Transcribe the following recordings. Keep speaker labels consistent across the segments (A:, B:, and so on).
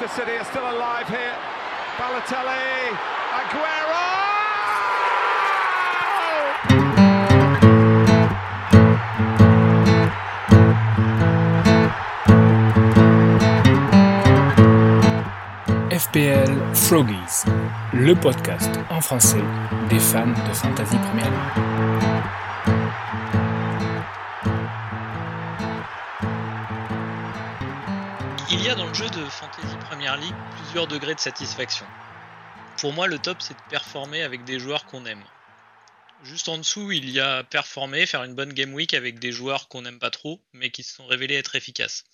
A: Manchester City are still alive here. Balotelli, Aguero!
B: FPL Froggies, le podcast en français des fans de Fantasy Premier League.
C: Jeu de Fantasy Premier League plusieurs degrés de satisfaction. Pour moi, le top, c'est de performer avec des joueurs qu'on aime. Juste en dessous, il y a performer, faire une bonne game week avec des joueurs qu'on n'aime pas trop, mais qui se sont révélés être efficaces.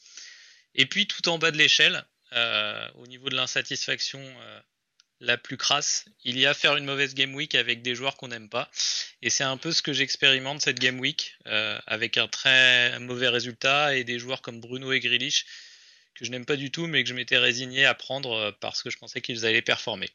C: Et puis, tout en bas de l'échelle, euh, au niveau de l'insatisfaction euh, la plus crasse, il y a faire une mauvaise game week avec des joueurs qu'on n'aime pas. Et c'est un peu ce que j'expérimente cette game week, euh, avec un très mauvais résultat et des joueurs comme Bruno et Grealish que je n'aime pas du tout, mais que je m'étais résigné à prendre parce que je pensais qu'ils allaient performer.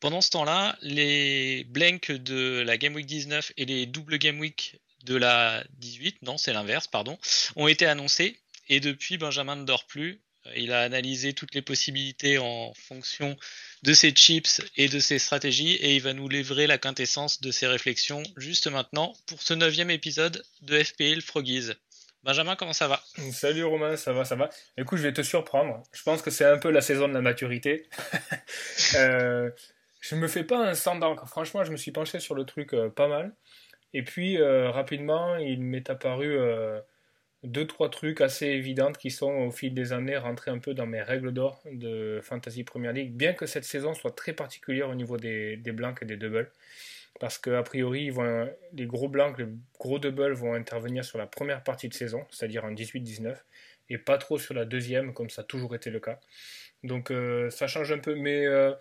C: Pendant ce temps-là, les blanks de la Game Week 19 et les doubles Game Week de la 18, non, c'est l'inverse, pardon, ont été annoncés. Et depuis, Benjamin ne dort plus. Il a analysé toutes les possibilités en fonction de ses chips et de ses stratégies et il va nous livrer la quintessence de ses réflexions juste maintenant pour ce neuvième épisode de FPL Froggies. Benjamin, comment ça va?
D: Salut Romain, ça va, ça va. Écoute, je vais te surprendre. Je pense que c'est un peu la saison de la maturité. euh, je me fais pas un standard. Franchement, je me suis penché sur le truc euh, pas mal. Et puis, euh, rapidement, il m'est apparu euh, deux, trois trucs assez évidents qui sont au fil des années rentrés un peu dans mes règles d'or de Fantasy Premier League, bien que cette saison soit très particulière au niveau des, des blancs et des doubles. Parce qu'a priori, ils vont, les gros blancs, les gros doubles vont intervenir sur la première partie de saison, c'est-à-dire en 18-19, et pas trop sur la deuxième, comme ça a toujours été le cas. Donc euh, ça change un peu, mais euh,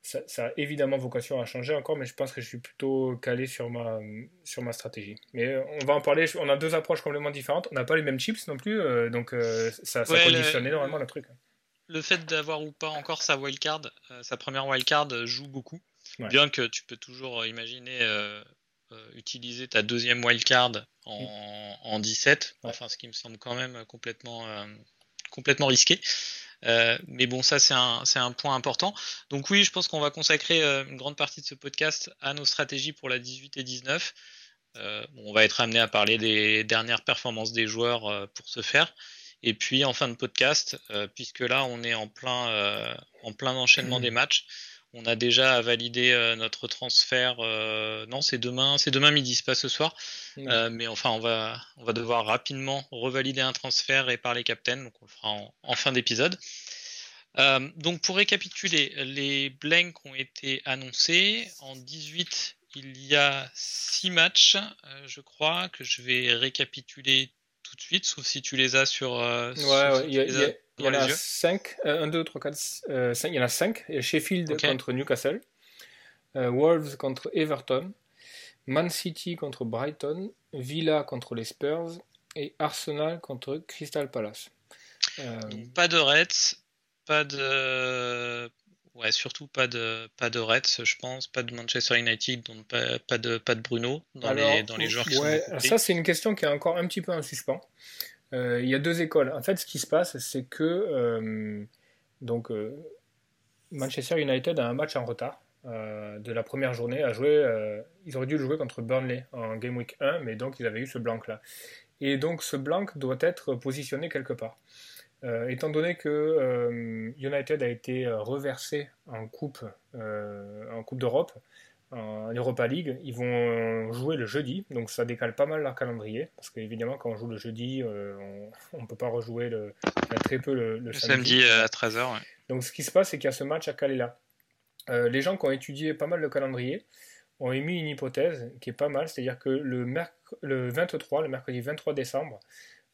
D: ça, ça, a évidemment vocation à changer encore, mais je pense que je suis plutôt calé sur ma, sur ma stratégie. Mais euh, on va en parler, on a deux approches complètement différentes, on n'a pas les mêmes chips non plus, euh, donc ça, ça
C: Ouais,
D: conditionne
C: le-
D: énormément le truc.
C: Le fait d'avoir ou pas encore sa wildcard, sa première wildcard joue beaucoup.
D: Ouais.
C: Bien que tu peux toujours euh, imaginer euh, euh, utiliser ta deuxième wildcard en, en 17,
D: Ouais.
C: enfin ce qui me semble quand même complètement, euh, complètement risqué. Euh, mais bon, ça c'est un, un point important. Donc oui, je pense qu'on va consacrer une grande partie de ce podcast à nos stratégies pour la 18 et 19. Euh, bon, on va être amené à parler des dernières performances des joueurs pour ce faire. Et puis en fin de podcast, puisque là on est en plein, en plein enchaînement des matchs, on a déjà validé euh, notre transfert. euh, non, c'est demain, c'est demain midi, c'est pas ce soir. Euh, mais enfin, on va, on va devoir rapidement revalider un transfert et parler captain, donc on le fera en, en fin d'épisode. Euh, donc pour récapituler, les blanks ont été annoncés. En 18, il y a 6 matchs, euh, je crois, que je vais récapituler tout de suite, sauf si tu les as sur. euh,
D: Ouais, ouais, il y, a- il y en a
C: les yeux.
D: 5, 1, 2, 3, 4, 5, il y en a 5. Sheffield contre Newcastle, euh, Wolves contre Everton, Man City contre Brighton, Villa contre les Spurs et Arsenal contre Crystal Palace. Euh,
C: Donc pas de Reds, pas de. Ouais, surtout pas de, pas de Reds, je pense, pas de Manchester United, donc pas, pas, de, pas de Bruno dans, les, dans les joueurs qui
D: ouais,
C: sont
D: alors
C: compris.
D: ça c'est une question qui est encore un petit peu en suspens. Euh, il y a deux écoles. En fait, ce qui se passe, c'est que euh, donc euh, Manchester United a un match en retard de la première journée à jouer. ils auraient dû le jouer contre Burnley en Game Week 1, mais donc ils avaient eu ce blanc là. Et donc ce blanc doit être positionné quelque part. Étant donné que United a été reversé en coupe, en coupe d'Europe, en Europa League, ils vont jouer le jeudi, donc ça décale pas mal leur calendrier, parce qu'évidemment quand on joue le jeudi, euh, on ne peut pas rejouer le, très peu le, le
C: Le
D: samedi.
C: samedi euh, à 13h, ouais.
D: Donc ce qui se passe, c'est qu'il y a ce match à. Euh, les gens qui ont étudié pas mal le calendrier ont émis une hypothèse qui est pas mal, c'est-à-dire que le, le 23, le mercredi 23 décembre,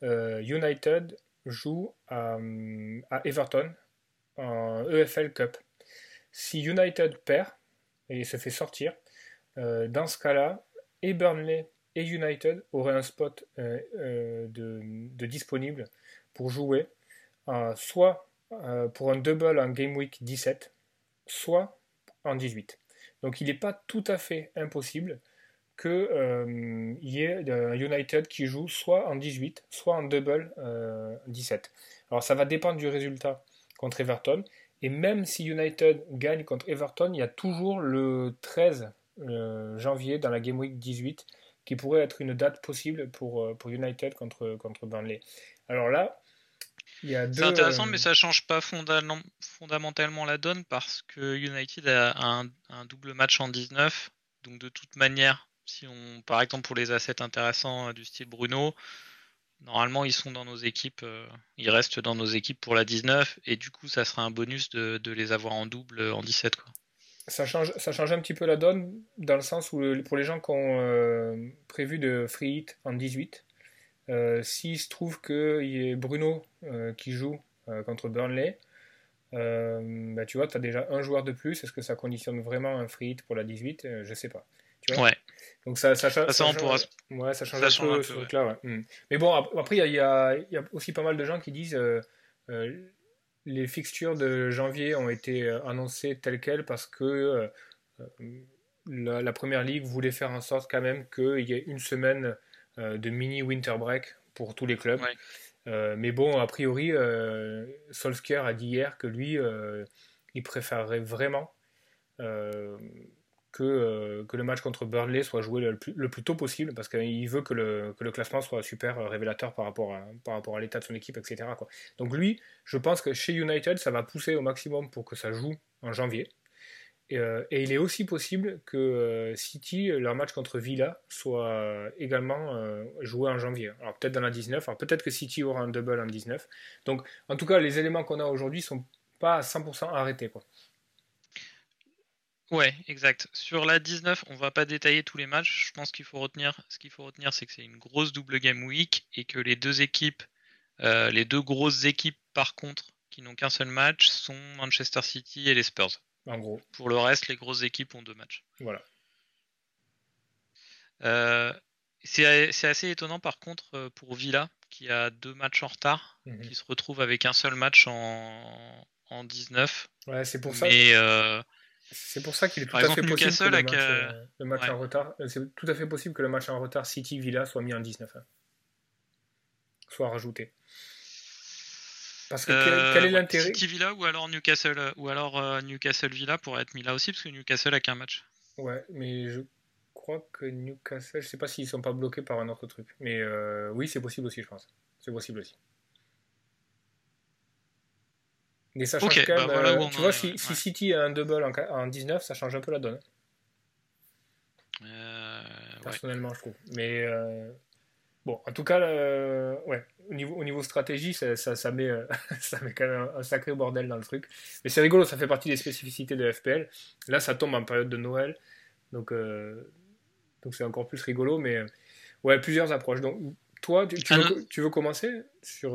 D: euh, United joue à, à Everton en EFL Cup. Si United perd et se fait sortir, euh, dans ce cas-là, et Burnley et United auraient un spot euh, euh, de, disponible pour jouer, soit pour un double en Game Week 17, soit en 18. Donc il n'est pas tout à fait impossible qu'il y ait United qui joue soit en 18, soit en double 17. Alors ça va dépendre du résultat contre Everton. Et même si United gagne contre Everton, il y a toujours le 13 janvier dans la Game Week 18 qui pourrait être une date possible pour, pour United contre, contre Burnley. Alors là,
C: c'est intéressant, mais ça change pas fondamentalement la donne parce que United a un, double match en 19. Donc de toute manière, si on, par exemple pour les assets intéressants euh, du style Bruno, normalement ils sont dans nos équipes, euh, ils restent dans nos équipes pour la 19 et du coup ça sera un bonus de, les avoir en double en 17 quoi.
D: Ça change, ça change un petit peu la donne dans le sens où pour les gens qui ont euh, prévu de free hit en 18, euh, s'il se trouve qu'il y ait Bruno qui joue contre Burnley, bah, tu vois, tu as déjà un joueur de plus. Est-ce que ça conditionne vraiment un free hit pour la 18 Je sais pas.
C: Tu vois? Ouais.
D: Donc ça, ça, ça, ça, change, ouais, ça change un peu ce. Hmm. Mais bon, après, il y, y, a aussi pas mal de gens qui disent les fixtures de janvier ont été annoncées telles quelles parce que la, la, première ligue voulait faire en sorte quand même qu'il y ait une semaine euh, de mini winter break pour tous les clubs. Euh, mais bon, a priori, euh, Solskjaer a dit hier que lui, il préférerait vraiment que, que le match contre Burnley soit joué le plus, tôt possible parce qu'il veut que le, classement soit super révélateur par rapport à, à l'état de son équipe, etc. Donc lui, je pense que chez United, ça va pousser au maximum pour que ça joue en janvier. Euh, et, il est aussi possible que euh, City, leur match contre Villa, soit également euh, joué en janvier. Alors peut-être dans la 19, alors peut-être que City aura un double en 19. Donc en tout cas, les éléments qu'on a aujourd'hui sont pas à 100% arrêtés.
C: Ouais, exact. Sur la 19, on va pas détailler tous les matchs. Je pense qu'il faut retenir, ce qu'il faut retenir, c'est que c'est une grosse double game week et que les deux équipes, les deux grosses équipes par contre, qui n'ont qu'un seul match, sont Manchester City et les Spurs
D: gros.
C: Pour le reste, les grosses équipes ont deux matchs.
D: Voilà.
C: Euh, c'est assez étonnant par contre euh, pour Villa qui a deux matchs en retard, mhm. qui se retrouve avec un seul match en, en 19.
D: Ouais, c'est pour ça.
C: Euh,
D: c'est pour ça qu'il est tout à fait possible que le match, en retard. C'est tout à fait possible que le match en retard City Villa soit mis en 19. Hein. Soit rajouté.
C: Parce que quel, est euh, l'intérêt? City Villa ou alors Newcastle ou alors euh, Newcastle Villa pourrait être mis là aussi parce que Newcastle a qu'un match.
D: Ouais, mais je crois que Newcastle, je sais pas s'ils sont pas bloqués par un autre truc, mais euh, oui, c'est possible aussi, je pense. C'est possible aussi. Mais ça change quand bah même. tu vois, si, City a un double en, 19, ça change un peu la donne. Personnellement, je trouve. Mais bon, en tout cas, ouais, au niveau, au niveau stratégie, ça, ça, met, euh, ça met quand même un, sacré bordel dans le truc. Mais c'est rigolo, ça fait partie des spécificités de FPL. Là, ça tombe en période de Noël. Donc, euh, donc c'est encore plus rigolo. Mais euh, ouais, plusieurs approches. Donc, toi, tu, veux, tu veux, commencer sur,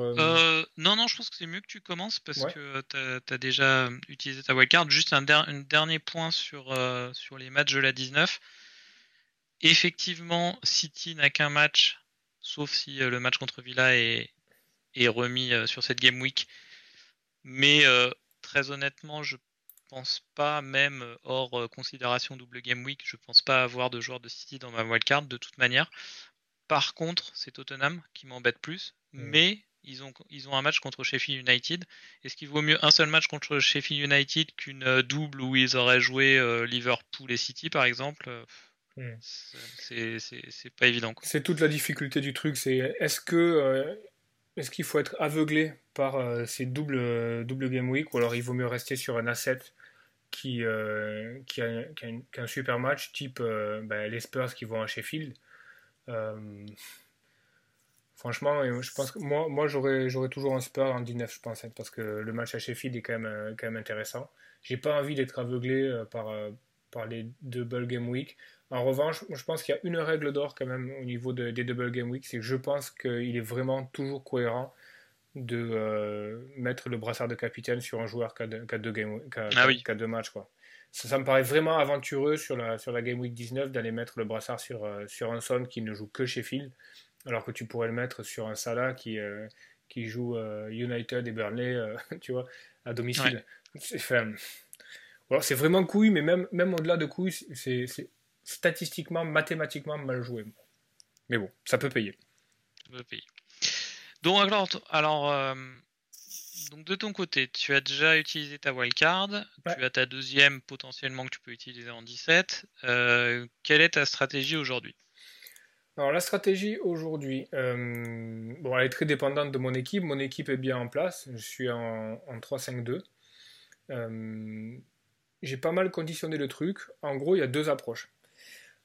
C: Non, non, je pense que c'est mieux que tu commences parce que tu as, déjà utilisé ta wildcard. Juste un, un, dernier point sur, sur les matchs de la 19. Effectivement, City n'a qu'un match sauf si euh, le match contre Villa est, remis euh, sur cette game week. Mais euh, très honnêtement, je pense pas, même hors considération double game week, je pense pas avoir de joueurs de City dans ma wildcard de toute manière. Par contre, c'est Tottenham qui m'embête plus, mmh. mais ils ont, ils ont un match contre Sheffield United. Est-ce qu'il vaut mieux un seul match contre Sheffield United qu'une double où ils auraient joué Liverpool et City par exemple? Hmm. C'est pas évident.
D: C'est toute la difficulté du truc. C'est est-ce que euh, est-ce qu'il faut être aveuglé par euh, ces doubles double game week ou alors il vaut mieux rester sur un asset qui euh, qui, a, un, super match type ben, les Spurs qui vont à Sheffield? Franchement, je pense que moi, moi j'aurais, j'aurais toujours un Spurs en 19, je pense, hein, parce que le match à Sheffield est quand même, quand même intéressant. J'ai pas envie d'être aveuglé par, par les double game week. En revanche, je pense qu'il y a une règle d'or quand même au niveau des double game week, c'est que je pense qu'il est vraiment toujours cohérent de euh, mettre le brassard de capitaine sur un joueur qui a deux, game, ah deux matchs. Quoi. Ça, me paraît vraiment aventureux sur la, sur la Game Week 19 d'aller mettre le brassard sur, euh, sur un Son qui ne joue que chez Phil, alors que tu pourrais le mettre sur un Salah qui, euh, qui joue United et Burnley tu vois, à domicile. C'est vraiment couille, mais même, même au-delà de couille, c'est statistiquement, mathématiquement mal joué. Mais bon, ça peut payer.
C: Ça peut payer. Donc alors, alors euh, donc de ton côté, tu as déjà utilisé ta wildcard, tu as ta deuxième potentiellement que tu peux utiliser en 17. Euh, quelle est ta stratégie aujourd'hui?
D: Alors la stratégie aujourd'hui, euh, bon, elle est très dépendante de mon équipe. Mon équipe est bien en place. Je suis en, 3-5-2. Euh, j'ai pas mal conditionné le truc. En gros, il y a deux approches.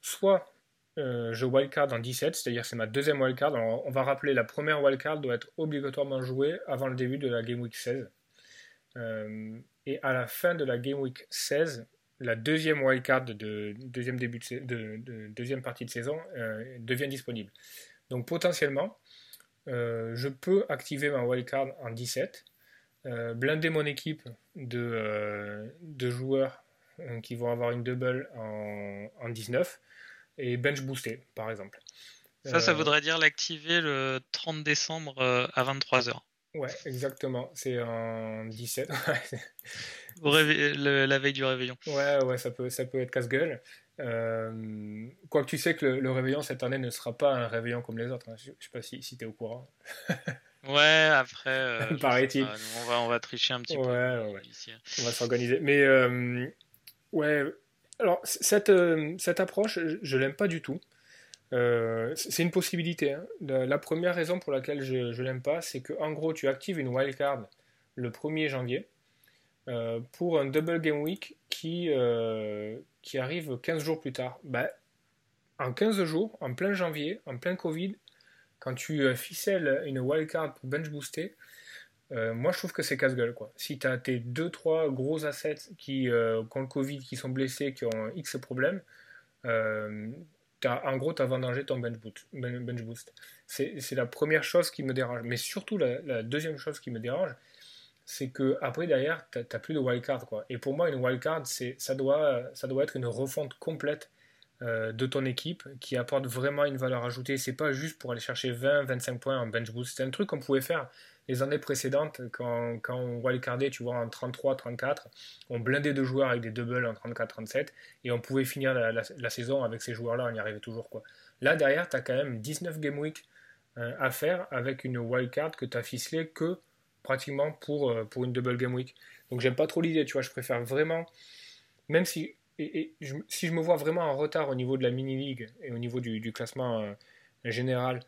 D: Soit euh, je wildcard en 17, c'est-à-dire c'est ma deuxième wildcard. Alors, on va rappeler, la première wildcard doit être obligatoirement jouée avant le début de la Game Week 16. et à la fin de la Game Week 16, la deuxième wildcard de deuxième, début de, deuxième partie de saison euh, devient disponible. Donc potentiellement, euh, je peux activer ma wildcard en 17, euh, blinder mon équipe de, joueurs qui vont avoir une double en 19 et bench booster par exemple.
C: Ça, ça voudrait dire l'activer le 30 décembre à 23h.
D: Ouais, exactement. C'est en 17.
C: la veille du réveillon.
D: Ouais, ouais, ça peut, ça peut être casse-gueule. Euh, quoique tu sais que le, réveillon cette année ne sera pas un réveillon comme les autres. Hein. Je, ne sais pas si, si tu es au courant.
C: ouais, après. Euh,
D: Paraît-il.
C: On va, on va tricher un petit
D: peu.
C: Ouais,
D: ouais. On va s'organiser. Mais euh, ouais, alors cette, cette approche, je, ne l'aime pas du tout. c'est une possibilité. Hein. La, première raison pour laquelle je ne l'aime pas, c'est que en gros, tu actives une wildcard le 1er janvier. Euh, pour un double game week qui, euh, arrive 15 jours plus tard. Ben, en 15 jours, en plein janvier, en plein Covid, quand tu euh, ficelles une wildcard pour bench booster, moi je trouve que c'est casse-gueule. Quoi. Si tu as tes 2-3 gros assets qui, qui ont le Covid, qui sont blessés, qui ont X problèmes, en gros, tu as vendangé ton bench boost. Bench boost. C'est la première chose qui me dérange. Mais surtout, la deuxième chose qui me dérange, c'est que après derrière, tu n'as plus de wildcard. Quoi. Et pour moi, une wildcard, ça doit, ça doit être une refonte complète euh, de ton équipe qui apporte vraiment une valeur ajoutée. C'est pas juste pour aller chercher 20, 25 points en bench boost. C'est un truc qu'on pouvait faire les années précédentes quand, quand on wildcardait, tu vois, en 33, 34. On blindait de joueurs avec des doubles en 34, 37 et on pouvait finir la, saison avec ces joueurs-là. On y arrivait toujours. Quoi. Là, derrière, tu as quand même 19 game week euh, à faire avec une wildcard que tu as ficelé que pratiquement pour, euh, pour une double game week. Donc j'aime pas trop l'idée, tu vois, je préfère vraiment, même si, et, je, si je me vois vraiment en retard au niveau de la mini-league et au niveau du, classement euh, général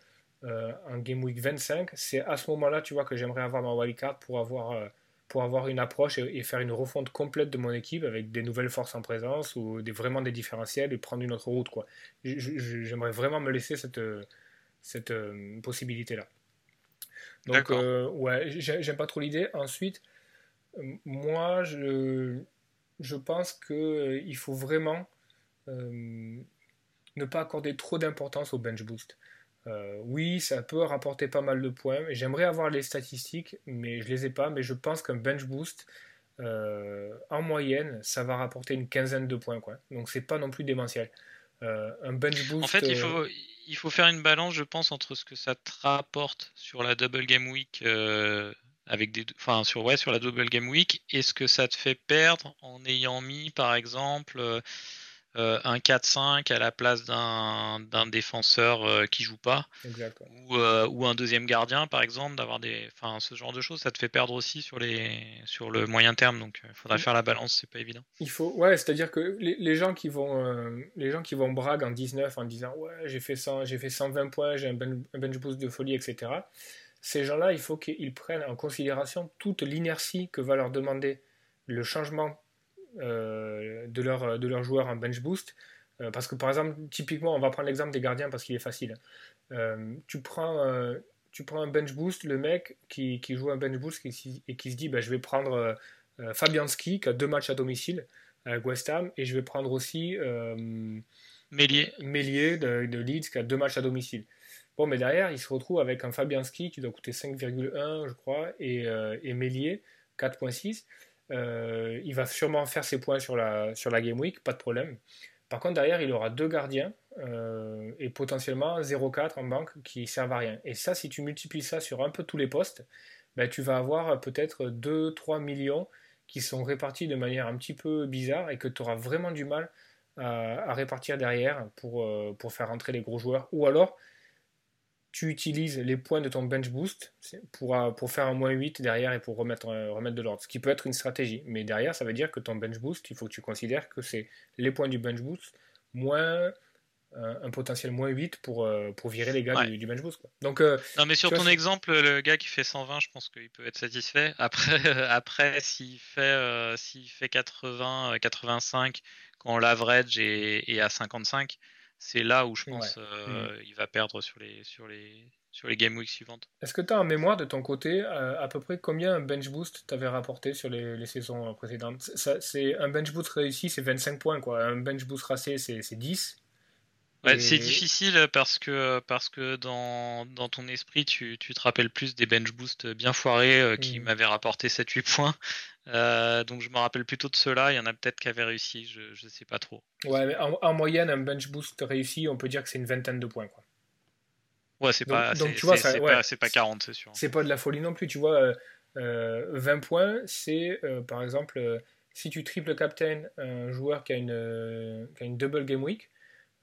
D: euh, en game week 25, c'est à ce moment-là, tu vois, que j'aimerais avoir ma wildcard pour avoir, pour avoir une approche et, faire une refonte complète de mon équipe avec des nouvelles forces en présence ou des, vraiment des différentiels et prendre une autre route, quoi. J'aimerais vraiment me laisser cette, cette possibilité-là. Donc, euh, ouais, j'aime pas trop l'idée. Ensuite, euh, moi, je, je pense qu'il euh, faut vraiment ne pas accorder trop d'importance au bench boost. Oui, ça peut rapporter pas mal de points. J'aimerais avoir les statistiques, mais je les ai pas. Mais je pense qu'un bench boost, en moyenne, ça va rapporter une quinzaine de points. Quoi. Donc c'est pas non plus démentiel. un bench boost.
C: En fait, il faut, il faut faire une balance, je pense, entre ce que ça te rapporte sur la double game week euh, avec des, enfin sur ouais sur la double game week et ce que ça te fait perdre en ayant mis par exemple euh, euh, un 4-5 à la place d'un défenseur euh, qui joue pas, ou, euh, ou, un deuxième gardien par exemple, d'avoir des, enfin ce genre de choses, ça te fait perdre aussi sur les, sur le moyen terme, donc il faudra faire la balance, c'est pas évident.
D: Il faut, ouais, c'est-à-dire que les, les, gens qui vont, les gens qui vont brague en 19 en disant ouais j'ai fait 100, j'ai fait 120 points, j'ai un, un bench boost de folie, etc. Ces gens-là, il faut qu'ils prennent en considération toute l'inertie que va leur demander le changement euh, de, leur, de leurs joueurs en bench boost. Euh, parce que par exemple, typiquement, on va prendre l'exemple des gardiens parce qu'il est facile. Euh, tu, prends, tu prends un bench boost, le mec qui, qui joue un bench boost et qui se dit bah, je vais prendre Fabianski qui a deux matchs à domicile avec West Ham et je vais prendre aussi
C: Mélier,
D: Mélier de, de, Leeds qui a deux matchs à domicile. Bon, mais derrière, il se retrouve avec un Fabianski qui doit coûter 5,1, je crois, et, et Mélier 4,6. Euh, il va sûrement faire ses points sur la, sur la Game Week, pas de problème. Par contre, derrière, il aura deux gardiens euh, et potentiellement 0,4 en banque qui servent à rien. Et ça, si tu multiplies ça sur un peu tous les postes, ben, tu vas avoir peut-être 2-3 millions qui sont répartis de manière un petit peu bizarre et que tu auras vraiment du mal à, répartir derrière pour, euh, pour faire rentrer les gros joueurs. Ou alors, tu utilises les points de ton bench boost pour, euh, pour faire un moins 8 derrière et pour remettre, remettre de l'ordre. Ce qui peut être une stratégie. Mais derrière, ça veut dire que ton bench boost, il faut que tu considères que c'est les points du bench boost moins un potentiel moins 8 pour, euh, pour virer les gars du, bench boost. Quoi. Donc, euh,
C: non, mais sur ton exemple, le gars qui fait 120, je pense qu'il peut être satisfait. Après, après s'il fait, euh, s'il fait 80, 85, quand l'average est, est, à 55, c'est là où je pense mmh. il va perdre sur les, sur les, sur les game weeks suivantes.
D: Est-ce que tu as en mémoire de ton côté à peu près combien un bench boost t'avais rapporté sur les, les saisons précédentes? C'est, Un bench boost réussi, c'est 25 points. Quoi. Un bench boost racé, c'est, c'est 10.
C: C'est difficile parce que, parce que dans, dans ton esprit, tu, tu, te rappelles plus des bench boosts bien foirés euh, qui mm. m'avaient rapporté 7-8 points. Euh, donc je me rappelle plutôt de ceux-là. Il y en a peut-être qui avaient réussi, je ne sais pas trop.
D: Ouais, mais en, moyenne, un bench boost réussi, on peut dire que c'est une vingtaine de points. Quoi.
C: Ouais, c'est pas, donc, tu vois, pas, pas, 40, c'est sûr.
D: C'est pas de la folie non plus. Tu vois, 20 euh, points, c'est par exemple, si tu triple captain un joueur qui a une, qui a une double game week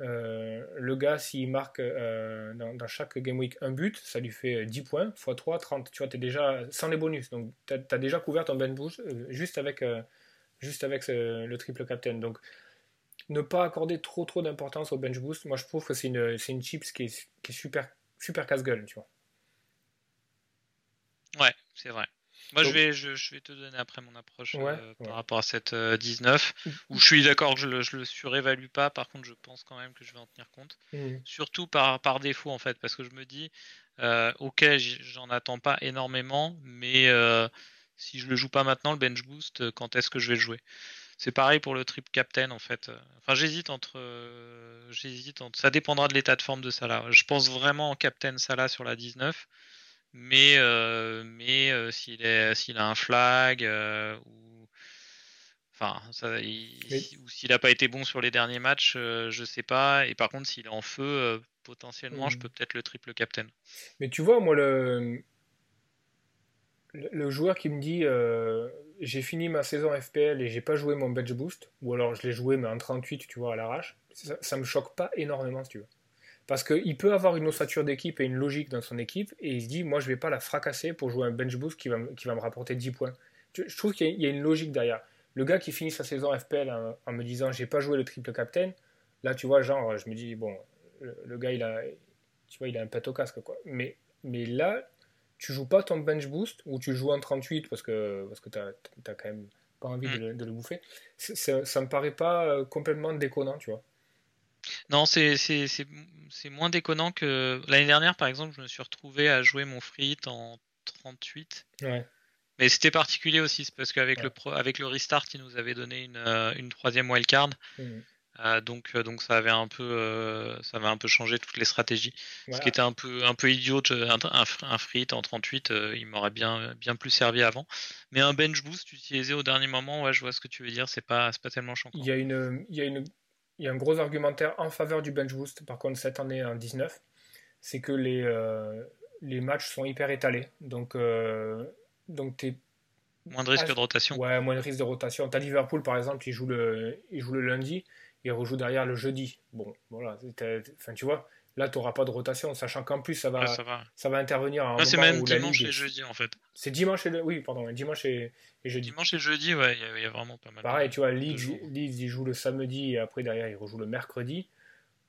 D: euh, le gars, s'il marque euh, dans, chaque game week un but, ça lui fait 10 points, x 3, 30. Tu vois, es déjà sans les bonus. Donc, tu as, déjà couvert ton bench boost euh, juste avec, le triple captain. Donc, ne pas accorder trop trop d'importance au bench boost, moi je trouve que c'est une, une chips qui est, qui est super, super casse-gueule, tu vois.
C: Ouais, c'est vrai. Moi, je, vais, je, vais te donner après mon approche euh, par rapport à cette 19, euh, mm. où je suis d'accord que je le, le surévalue pas. Par contre, je pense quand même que je vais en tenir compte. Mm. Surtout par, par défaut, en fait, parce que je me dis, euh, ok, j'en attends pas énormément, mais si je le joue pas maintenant, le bench boost, quand est-ce que je vais le jouer? C'est pareil pour le trip captain en fait. Enfin, j'hésite entre, j'hésite entre. Ça dépendra de l'état de forme de Salah. Je pense vraiment en captain Salah sur la 19 mais, euh, mais euh, s'il a un flag euh, ou enfin ça, ou s'il n'a pas été bon sur les derniers matchs, je sais pas. Et par contre, s'il est en feu, potentiellement, je mmh. peux peut-être le triple captain.
D: Mais tu vois, moi le le joueur qui me dit j'ai fini ma saison FPL et j'ai pas joué mon bench boost, ou alors je l'ai joué mais en 38, tu vois, à l'arrache, ça, ça me choque pas énormément, si tu veux. Parce qu'il peut avoir une ossature d'équipe et une logique dans son équipe, et il se dit, moi je vais pas la fracasser pour jouer un bench boost qui va, qui va me rapporter 10 points. Je trouve qu'il y, a une logique derrière. Le gars qui finit sa saison FPL en, me disant, j'ai pas joué le triple captain, là tu vois, genre, je me dis, bon, le, gars il a, tu vois, il a un pet au casque, quoi. Mais, mais là, tu joues pas ton bench boost, ou tu joues en 38 parce que, parce que tu as, quand même pas envie de, mm. le, bouffer, ça, ça me paraît pas euh, complètement déconnant, tu vois.
C: Non, c'est moins déconnant que l'année dernière, par exemple, je me suis retrouvé à jouer mon free en 38. Mais c'était particulier aussi, parce qu'avec le, avec le restart, il nous avait donné une, euh, une troisième wildcard. Mmh. Euh, donc, euh, donc ça avait un peu, ça avait un peu changé toutes les stratégies. Ce qui était un peu, un peu idiot, un, un, free en 38, il m'aurait bien, bien plus servi avant. Mais un bench boost utilisé au dernier moment, ouais, je vois ce que tu veux dire, c'est pas, pas tellement chiant.
D: Il y a une, il y a une il y a un gros argumentaire en faveur du bench boost, par contre, cette année en 19, c'est que les, euh, les matchs sont hyper étalés. Donc, euh, donc
C: Moins de risque de rotation.
D: Ouais, moins de risque de rotation. T'as Liverpool, par exemple, il joue le, il joue le lundi, il rejoue derrière le jeudi. Bon, voilà. Enfin, tu vois, Là, tu n'auras pas de rotation, sachant qu'en plus, ça va, ça va. intervenir à un
C: C'est même dimanche et jeudi, en fait.
D: C'est dimanche et... Oui, pardon, dimanche et, jeudi.
C: Dimanche et jeudi, ouais, il y, a vraiment pas mal.
D: Pareil, tu vois, Leeds, il joue le samedi et après, derrière, il rejoue le mercredi.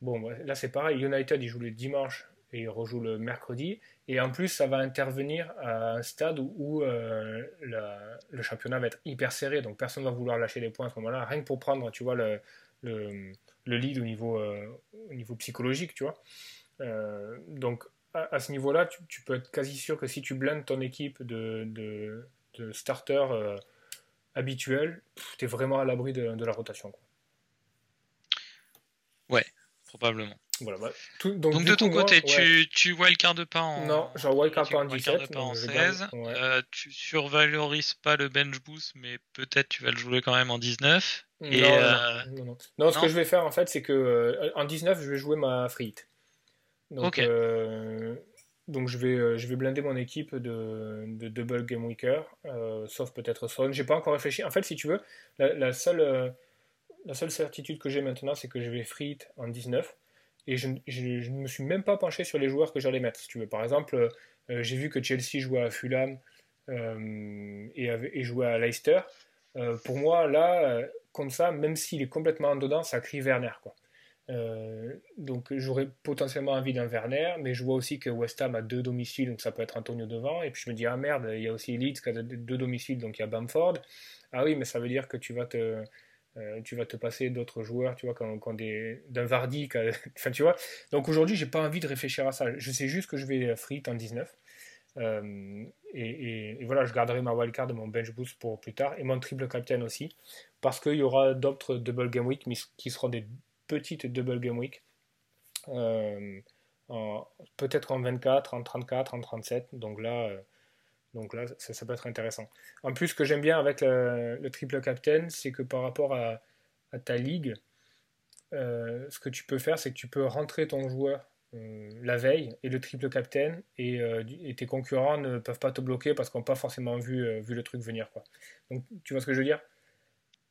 D: Bon, là, c'est pareil. United, il joue le dimanche et il rejoue le mercredi. Et en plus, ça va intervenir à un stade où, euh, le championnat va être hyper serré, donc personne ne va vouloir lâcher des points à ce moment-là, rien que pour prendre, tu vois, le, le, le lead au niveau, euh, au niveau psychologique, tu vois. Euh, donc, à, ce niveau-là, tu, peux être quasi sûr que si tu blindes ton équipe de, de, starters euh, habituels, tu es vraiment à l'abri de, de, la rotation. Quoi.
C: Ouais, probablement.
D: Voilà, bah,
C: donc, de ton côté, tu, tu wildcard pas en.
D: Non, genre wildcard pas en 17.
C: Pas en 16. tu survalorises pas le bench boost, mais peut-être tu vas le jouer quand même en 19. Et
D: non, non, non, ce que je vais faire en fait, c'est que euh, en 19, je vais jouer ma free hit. Donc, euh, donc je, vais, euh, je vais blinder mon équipe de, de double game weaker, sauf peut-être Son. J'ai pas encore réfléchi. En fait, si tu veux, la, seule la seule certitude que j'ai maintenant, c'est que je vais free en 19. Et je, ne me suis même pas penché sur les joueurs que j'allais mettre, tu veux. Par exemple, euh, j'ai vu que Chelsea jouait à Fulham euh, et, et, jouait à Leicester. Euh, pour moi, là, comme ça, même s'il est complètement en dedans, ça crie Werner. Quoi. donc j'aurais potentiellement envie d'un Werner, mais je vois aussi que West Ham a deux domiciles, donc ça peut être Antonio devant. Et puis je me dis, ah merde, il y a aussi Leeds qui a deux domiciles, donc il y a Bamford. Ah oui, mais ça veut dire que tu vas te, euh, tu vas te passer d'autres joueurs, tu vois, quand, quand des, d'un Vardy. Donc aujourd'hui, j'ai pas envie de réfléchir à ça. Je sais juste que je vais free en 19. Euh, et, voilà, je garderai ma wildcard mon bench boost pour plus tard et mon triple captain aussi, parce qu'il y aura d'autres double game week, mais qui seront des petites double game week. Euh, peut-être en 24, en 34, en 37. Donc là, donc là, ça, peut être intéressant. En plus, ce que j'aime bien avec le, triple captain, c'est que par rapport à, ta ligue, euh, ce que tu peux faire, c'est que tu peux rentrer ton joueur euh, la veille et le triple captain euh, et, tes concurrents ne peuvent pas te bloquer parce qu'ils n'ont pas forcément vu, le truc venir. Donc tu vois ce que je veux dire?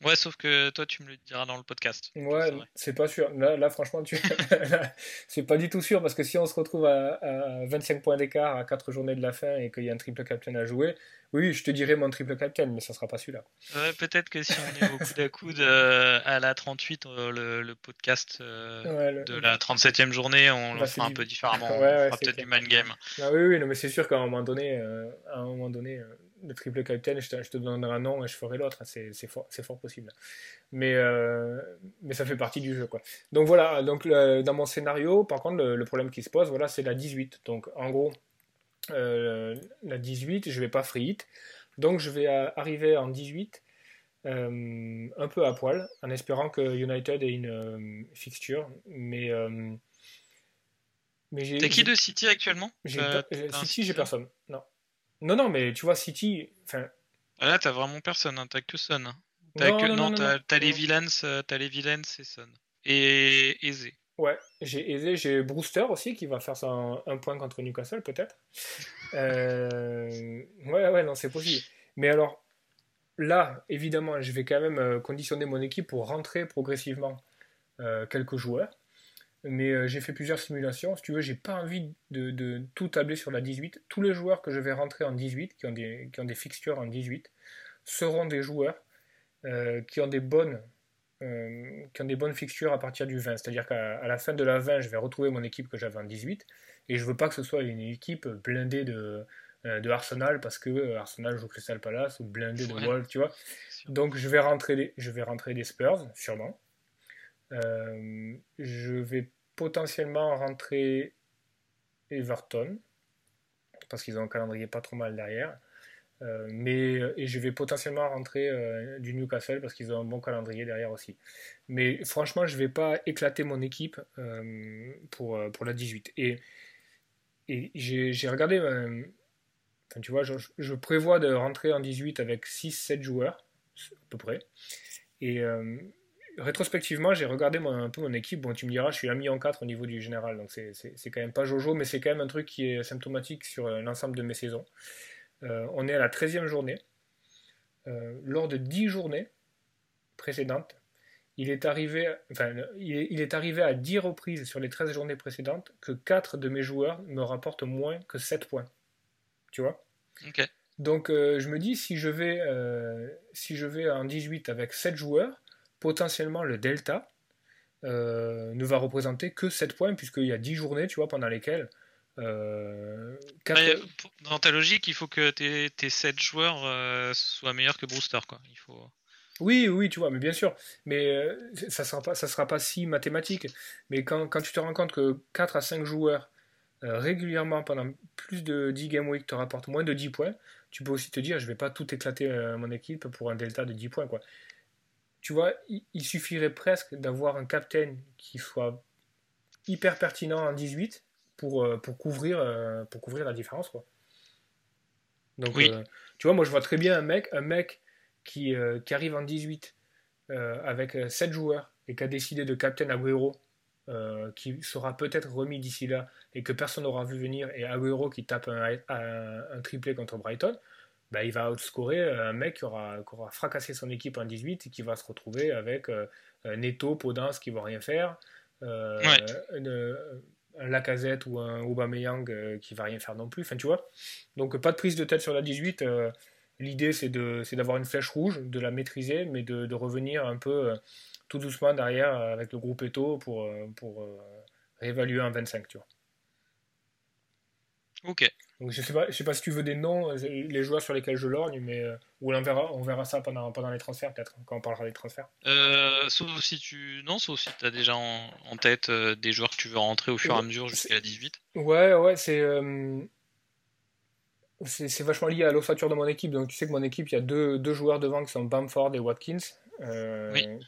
C: Ouais, sauf que toi, tu me le diras dans le podcast.
D: Ouais, c'est pas sûr. Là, franchement, tu... c'est pas du tout sûr parce que si on se retrouve à, à 25 points d'écart à 4 journées de la fin et qu'il y a un triple captain à jouer, oui, je te dirais mon triple captain, mais ça sera pas celui-là.
C: Ouais, peut-être que si on est au coude à coude euh, à la 38, euh, le, podcast euh, de la 37e journée, on le fera un peu différemment. on fera peut-être du mind game.
D: Ah, oui, oui, mais c'est sûr qu'à un moment donné, à un moment donné le triple captain, je te, je te donnerai un nom et je ferai l'autre. C'est fort, fort, possible. Mais, mais ça fait partie du jeu. Quoi. Donc voilà, donc, dans mon scénario, par contre, le, le problème qui se pose, voilà, c'est la 18. Donc en gros, euh, la 18, je vais pas free hit. Donc je vais arriver en 18 euh, un peu à poil, en espérant que United ait une euh, fixture. Mais,
C: mais. T'as qui de City actuellement?
D: City, j'ai personne. Non. Non, non, mais tu vois, City.
C: Ah, là, t'as vraiment personne, hein, t'as que Son. Hein. non, t'as les Villains, t'as les Villains et Son. Et Eze.
D: Ouais, j'ai aisé, j'ai Brewster aussi qui va faire ça un, point contre Newcastle peut-être. Euh, ouais, ouais, non, c'est possible. Mais alors, là, évidemment, je vais quand même euh, conditionner mon équipe pour rentrer progressivement euh, quelques joueurs. Mais j'ai fait plusieurs simulations. Si tu veux, j'ai pas envie de, tout tabler sur la 18. Tous les joueurs que je vais rentrer en 18, qui ont des, qui ont des fixtures en 18, seront des joueurs qui ont des bonnes euh, qui ont des bonnes fixtures à partir du 20. C'est-à-dire qu'à la fin de la 20, je vais retrouver mon équipe que j'avais en 18. Et je veux pas que ce soit une équipe blindée de, euh, de Arsenal parce que euh, Arsenal joue Crystal Palace ou blindée de Wolves, tu vois. Donc je vais rentrer des, je vais rentrer des Spurs, sûrement. Je vais potentiellement rentrer Everton parce qu'ils ont un calendrier pas trop mal derrière. Euh, mais et je vais potentiellement rentrer euh, du Newcastle parce qu'ils ont un bon calendrier derrière aussi. Mais franchement, je vais pas éclater mon équipe euh, pour, pour la 18. Et, et j'ai regardé, enfin, tu vois, je, je, prévois de rentrer en 18 avec 6-7 joueurs, à peu près. Et rétrospectivement, j'ai regardé un peu mon équipe. Bon, tu me diras, je suis la mis en 4 au niveau du général, donc c'est quand même pas Jojo, mais c'est quand même un truc qui est symptomatique sur l'ensemble de mes saisons. Euh, on est à la 13e journée. Euh, lors de 10 journées précédentes, il est, arrivé, enfin, il, est, arrivé à 10 reprises sur les 13 journées précédentes que 4 de mes joueurs me rapportent moins que 7 points. Tu vois? Donc euh, je me dis, si je, vais, si je vais en 18 avec 7 joueurs, potentiellement le delta ne va représenter que 7 points, puisqu'il y a 10 journées, tu vois, pendant lesquelles
C: euh, dans ta logique, il faut que tes, tes 7 joueurs euh, soient meilleurs que Brewster. Quoi. Il faut...
D: Oui, oui, tu vois, mais bien sûr. Mais euh, ça ne sera, pas, ça sera pas si mathématique. Mais quand, quand, tu te rends compte que 4 à 5 joueurs régulièrement pendant plus de 10 game week te rapportent moins de 10 points, tu peux aussi te dire je vais pas tout éclater mon équipe pour un delta de 10 points. Quoi. Tu vois, il, suffirait presque d'avoir un captain qui soit hyper pertinent en 18 pour, euh, pour, couvrir, euh, pour couvrir la différence. Quoi. Donc, euh, tu vois, moi je vois très bien un mec, un mec qui, qui arrive en 18 avec 7 joueurs et qui a décidé de captain Agüero, qui sera peut-être remis d'ici là et que personne n'aura vu venir, et Agüero qui tape un, un, triplé contre Brighton. Bah, il va outscorer un mec qui aura, qui aura, fracassé son équipe en 18 et qui va se retrouver avec Neto, Podence qui ne va rien faire, une, un Lacazette ou un Aubameyang euh, qui va rien faire non plus. Enfin, tu vois. Donc, pas de prise de tête sur la 18. Euh, l'idée, c'est d'avoir une flèche rouge, de la maîtriser, mais de, revenir un peu euh, tout doucement derrière avec le groupe Eto pour, pour réévaluer un 25, tu vois.
C: Ok.
D: Donc je sais pas, je sais pas si tu veux des noms, les joueurs sur lesquels je lorgne, mais euh, ou on verra, on verra ça pendant, pendant les transferts peut-être quand on parlera des transferts.
C: Euh, sauf si tu non, sauf si tu as déjà en, tête euh, des joueurs que tu veux rentrer au fur et à mesure jusqu'à la 18.
D: Ouais, ouais, c'est c'est vachement lié à l'ossature de mon équipe. Donc tu sais que mon équipe, il y a deux, deux joueurs devant qui sont Bamford et Watkins,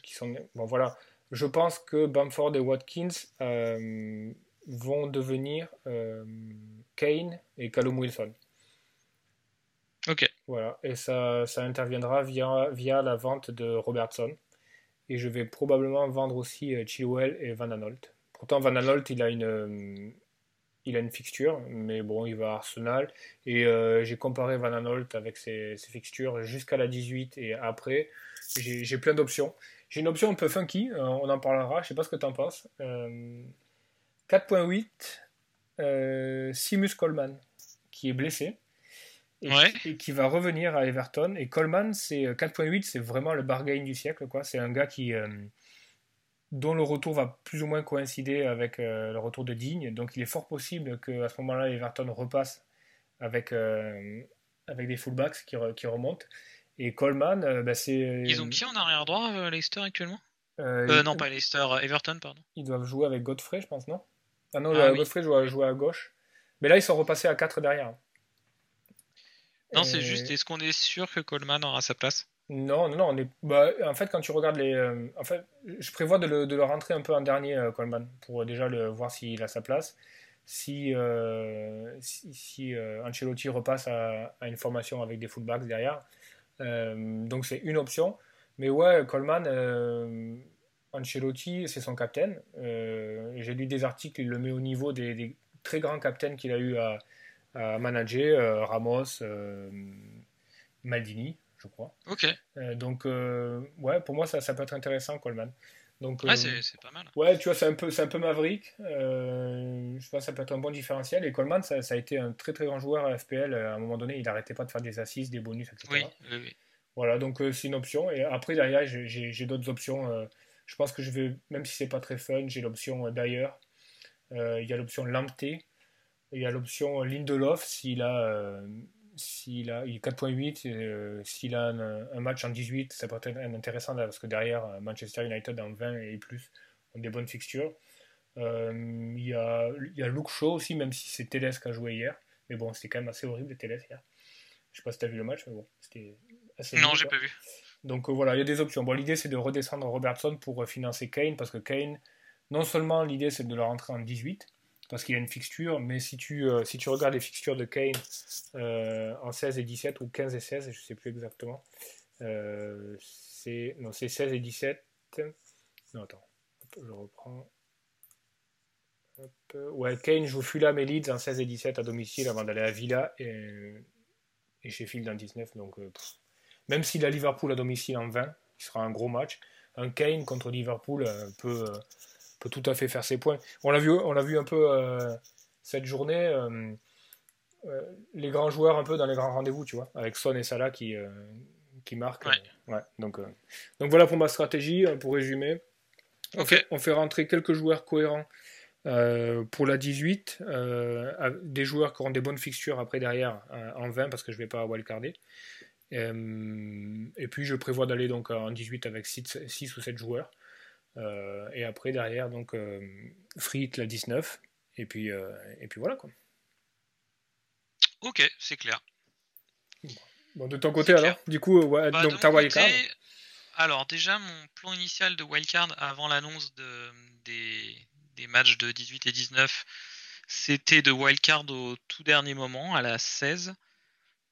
D: qui sont bon voilà. Je pense que Bamford et Watkins vont devenir euh, Kane et Callum Wilson.
C: Ok.
D: Voilà, et ça, ça interviendra via, via la vente de Robertson. Et je vais probablement vendre aussi euh, Chilwell et Van Anolt. Pourtant, Van Anolt, il a une, euh, il a une fixture, mais bon, il va à Arsenal. Et j'ai comparé Van Anolt avec ses, ses fixtures jusqu'à la 18 et après. J'ai plein d'options. J'ai une option un peu funky, on en parlera, je sais pas ce que tu en penses. 4.8, euh, Simus Coleman, qui est blessé. Et, qui va revenir à Everton. Et Coleman, c'est 4.8, euh, c'est vraiment le bargain du siècle. quoi. C'est un gars qui, euh, dont le retour va plus ou moins coïncider avec le retour de Digne. Donc il est fort possible qu'à ce moment-là, Everton repasse avec, avec des fullbacks qui, qui remontent. Et Coleman, bah, c'est.
C: Ils ont qui en arrière droit, Leicester actuellement? Non, pas Leicester, Everton, pardon.
D: Ils doivent jouer avec Godfrey, je pense, non? Ah non, ah, Godfrey joue à, gauche. Mais là, ils sont repassés à 4 derrière.
C: Non, c'est juste, est-ce qu'on est sûr que Coleman aura sa place?
D: Non, non, non. On est... Bah, en fait, quand tu regardes les. Euh, en fait, je prévois de le, rentrer un peu en dernier, euh, Coleman, pour déjà le, voir s'il a sa place. Si, euh, si, Ancelotti repasse à, une formation avec des fullbacks derrière. donc, c'est une option. Mais ouais, Coleman Ancelotti, c'est son capitaine. Euh, j'ai lu des articles, il le met au niveau des, très grands capitaines qu'il a eu à, manager, euh, Ramos, euh, Maldini, je crois.
C: Ok.
D: donc, ouais, pour moi, ça, ça, peut être intéressant, Coleman. Donc,
C: ouais, c'est pas mal.
D: Ouais, tu vois, c'est un peu, un peu maverick. je pense ça peut être un bon différentiel. Et Coleman, ça, ça, a été un très très grand joueur à FPL. À un moment donné, il n'arrêtait pas de faire des assises, des bonus, etc.
C: Oui, oui, oui.
D: Voilà, donc c'est une option. Et après, derrière, j'ai d'autres options. Je pense que je vais, même si c'est pas très fun, j'ai l'option euh, d'ailleurs. Euh, il y a l'option Lamptey. Il y a l'option Lindelof s'il a, euh, s'il a il 4.8. s'il a un, match en 18, ça peut être intéressant parce que derrière Manchester United en 20 et plus ont des bonnes fixtures. il, y a, il y a Luke Shaw aussi, même si c'est Teles qui a joué hier. Mais bon, c'était quand même assez horrible Teles hier. Je sais pas si tu as vu le match, mais bon, c'était
C: assez. Non, j'ai pas vu.
D: Donc euh, voilà, il y a des options. Bon, l'idée c'est de redescendre Robertson pour euh, financer Kane, parce que Kane, non seulement l'idée c'est de le rentrer en 18, parce qu'il a une fixture, mais si tu, euh, si tu regardes les fixtures de Kane en 16 et 17, ou 15 et 16, je ne sais plus exactement, c'est 16 et 17. Non, attends, je reprends. Ouais, Kane joue Fulham et Leeds en 16 et 17 à domicile avant d'aller à Villa et, et Sheffield en 19, donc même s'il a Liverpool à domicile en 20, qui sera un gros match, un Kane contre Liverpool euh, peut, euh, peut tout à fait faire ses points. On l'a vu, on l'a vu un peu euh, cette journée, les grands joueurs un peu dans les grands rendez-vous, tu vois, avec Son et Salah qui, qui marquent. Ouais. donc, donc voilà pour ma stratégie, pour résumer. On, fait, on fait rentrer quelques joueurs cohérents pour la 18, des joueurs qui auront des bonnes fixtures après derrière en 20 parce que je ne vais pas wildcarder. Euh, et puis je prévois d'aller donc en 18 avec 6, ou 7 joueurs. Euh, et après derrière donc euh, Frit la 19. Et puis, et puis voilà quoi.
C: Ok, c'est clair.
D: Bon, de ton côté alors, du coup, ouais, bah, donc ta wildcard
C: Alors déjà, mon plan initial de wildcard avant l'annonce de, des, des, matchs de 18 et 19, c'était de wildcard au tout dernier moment, à la 16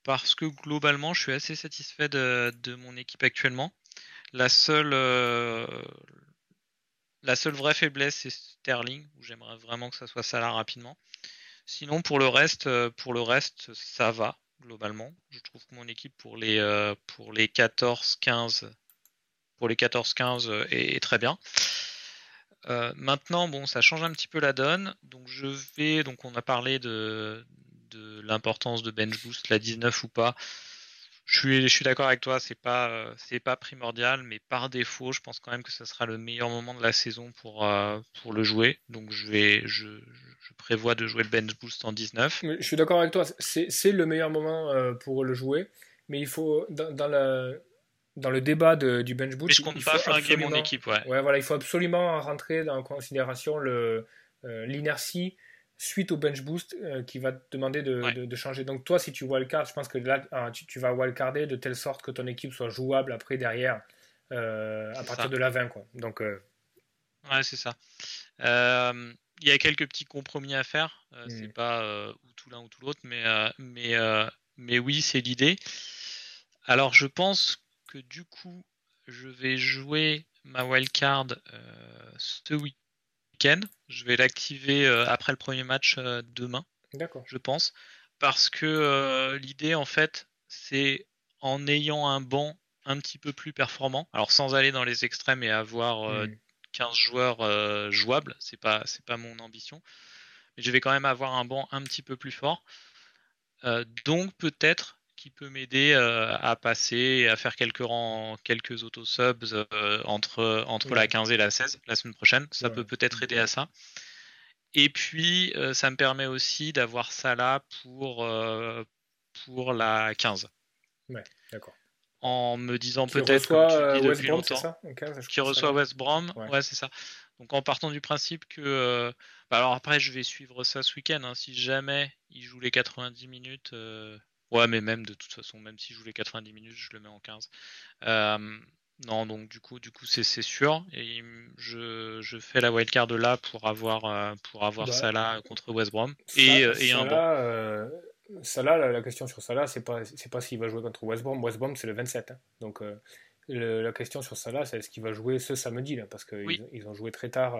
C: parce que globalement, je suis assez satisfait de, mon équipe actuellement. La seule, euh, la seule vraie faiblesse, c'est Sterling, où j'aimerais vraiment que ça soit ça là rapidement. Sinon, pour le reste, euh, pour le reste, ça va. globalement. Je trouve que mon équipe pour les, euh, pour les 14-15 pour les 14-15 est, très bien. maintenant, bon, ça change un petit peu la donne. Donc je vais, donc on a parlé de, de l'importance de bench boost, la 19 ou pas. Je suis, je suis d'accord avec toi, c'est pas, euh, c'est pas primordial, mais par défaut, je pense quand même que ce sera le meilleur moment de la saison pour, euh, pour le jouer. Donc je vais, je, je, prévois de jouer le bench boost en 19.
D: Je suis d'accord avec toi, c'est le meilleur moment euh, pour le jouer, mais il faut dans, dans la, dans le débat de, du bench boost.
C: Mais je compte pas flinguer mon équipe, ouais.
D: ouais. voilà, il faut absolument rentrer en considération le l'inertie suite au bench boost euh, qui va te demander de, changer. Donc toi, si tu wildcard, je pense que là, ah, tu, tu, vas wildcarder de telle sorte que ton équipe soit jouable après derrière euh, à partir de la 20. Quoi. Donc, euh,
C: Ouais, c'est ça. Il y a quelques petits compromis à faire. C'est mm. pas ou tout l'un ou tout l'autre, mais, mais, mais oui, c'est l'idée. Alors je pense que du coup, je vais jouer ma wildcard ce week je vais l'activer euh, après le premier match euh, demain.
D: D'accord.
C: Je pense. Parce que euh, l'idée, en fait, c'est en ayant un banc un petit peu plus performant, alors sans aller dans les extrêmes et avoir 15 hmm. joueurs jouables, c'est pas, c'est pas mon ambition, mais je vais quand même avoir un banc un petit peu plus fort. donc peut-être qui peut m'aider euh, à passer à faire quelques rangs, quelques auto-subs euh, entre, entre la 15 et la 16 la semaine prochaine. Ça peut peut-être aider à ça. Et puis, euh, ça me permet aussi d'avoir ça là pour, pour la 15.
D: Ouais, d'accord.
C: En me disant peut-être
D: que West Brom, ça
C: qui reçoit West Brom, ouais, c'est ça. Donc en partant du principe que, bah, alors après je vais suivre ça ce week-end. Hein. si jamais il joue les 90 minutes, Ouais, mais même de toute façon, même si je joue les 90 minutes, je le mets en 15. Euh, non, donc du coup, du coup, c'est sûr. Et je, je fais la wildcard là pour avoir euh, pour avoir bah, Salah contre West Brom et, euh, et un bon.
D: Euh, Salah, la, question sur Salah, c'est pas c'est pas s'il va jouer contre West Brom. West Brom, c'est le 27. Hein. Donc la question sur Salah, c'est est-ce qu'il va jouer ce samedi là, parce qu'ils ils ont joué très tard.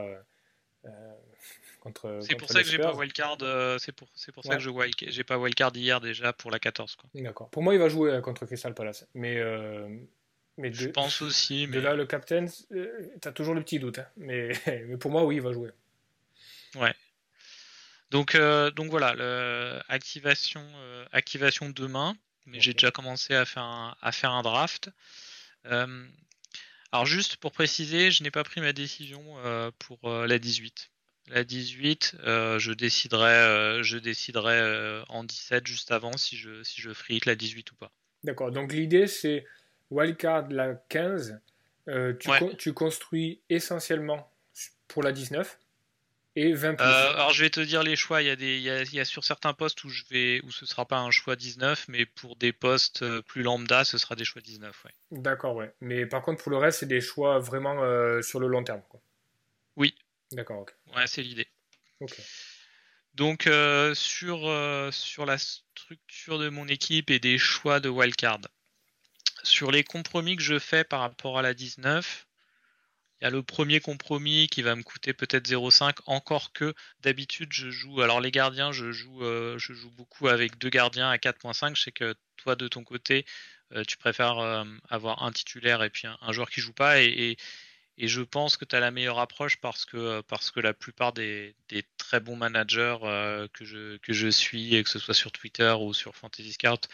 C: C'est pour ça que j'ai pas wildcard. Euh, c'est pour, pour ça que je j'ai pas wildcard hier déjà pour la 14.
D: D'accord. Pour moi, il va jouer euh, contre Crystal Palace. Mais, euh,
C: mais je pense aussi.
D: Mais... De là, le captain, tu as toujours le petit doute. Hein. Mais, mais pour moi, oui, il va jouer.
C: Ouais. Donc, donc voilà, le, activation, activation demain. Mais j'ai déjà commencé à faire un, à faire un draft. alors juste pour préciser, je n'ai pas pris ma décision pour la 18. La 18, euh, je déciderai, euh, je déciderai euh, en 17 juste avant si je, si je la 18 ou pas.
D: D'accord, donc l'idée c'est wildcard la 15, tu, tu, construis essentiellement pour la 19 et 20 plus.
C: alors je vais te dire les choix, il y, a des, il, y a, sur certains postes où, je vais, où ce sera pas un choix 19, mais pour des postes plus lambda, ce sera des choix 19. Ouais.
D: D'accord, ouais. Mais par contre pour le reste, c'est des choix vraiment sur le long terme. Quoi. D'accord, ok.
C: Ouais, c'est l'idée. Donc euh, sur, euh, sur la structure de mon équipe et des choix de wildcard. Sur les compromis que je fais par rapport à la 19, il y a le premier compromis qui va me coûter peut-être 0,5, encore que d'habitude je joue. Alors les gardiens, je joue, euh, je joue beaucoup avec deux gardiens à 4.5. Je sais que toi de ton côté, tu préfères avoir un titulaire et puis un, joueur qui joue pas. et et je pense que tu as la meilleure approche parce que, parce que la plupart des, très bons managers euh, que, je, que je suis, que ce soit sur Twitter ou sur Fantasy Scout,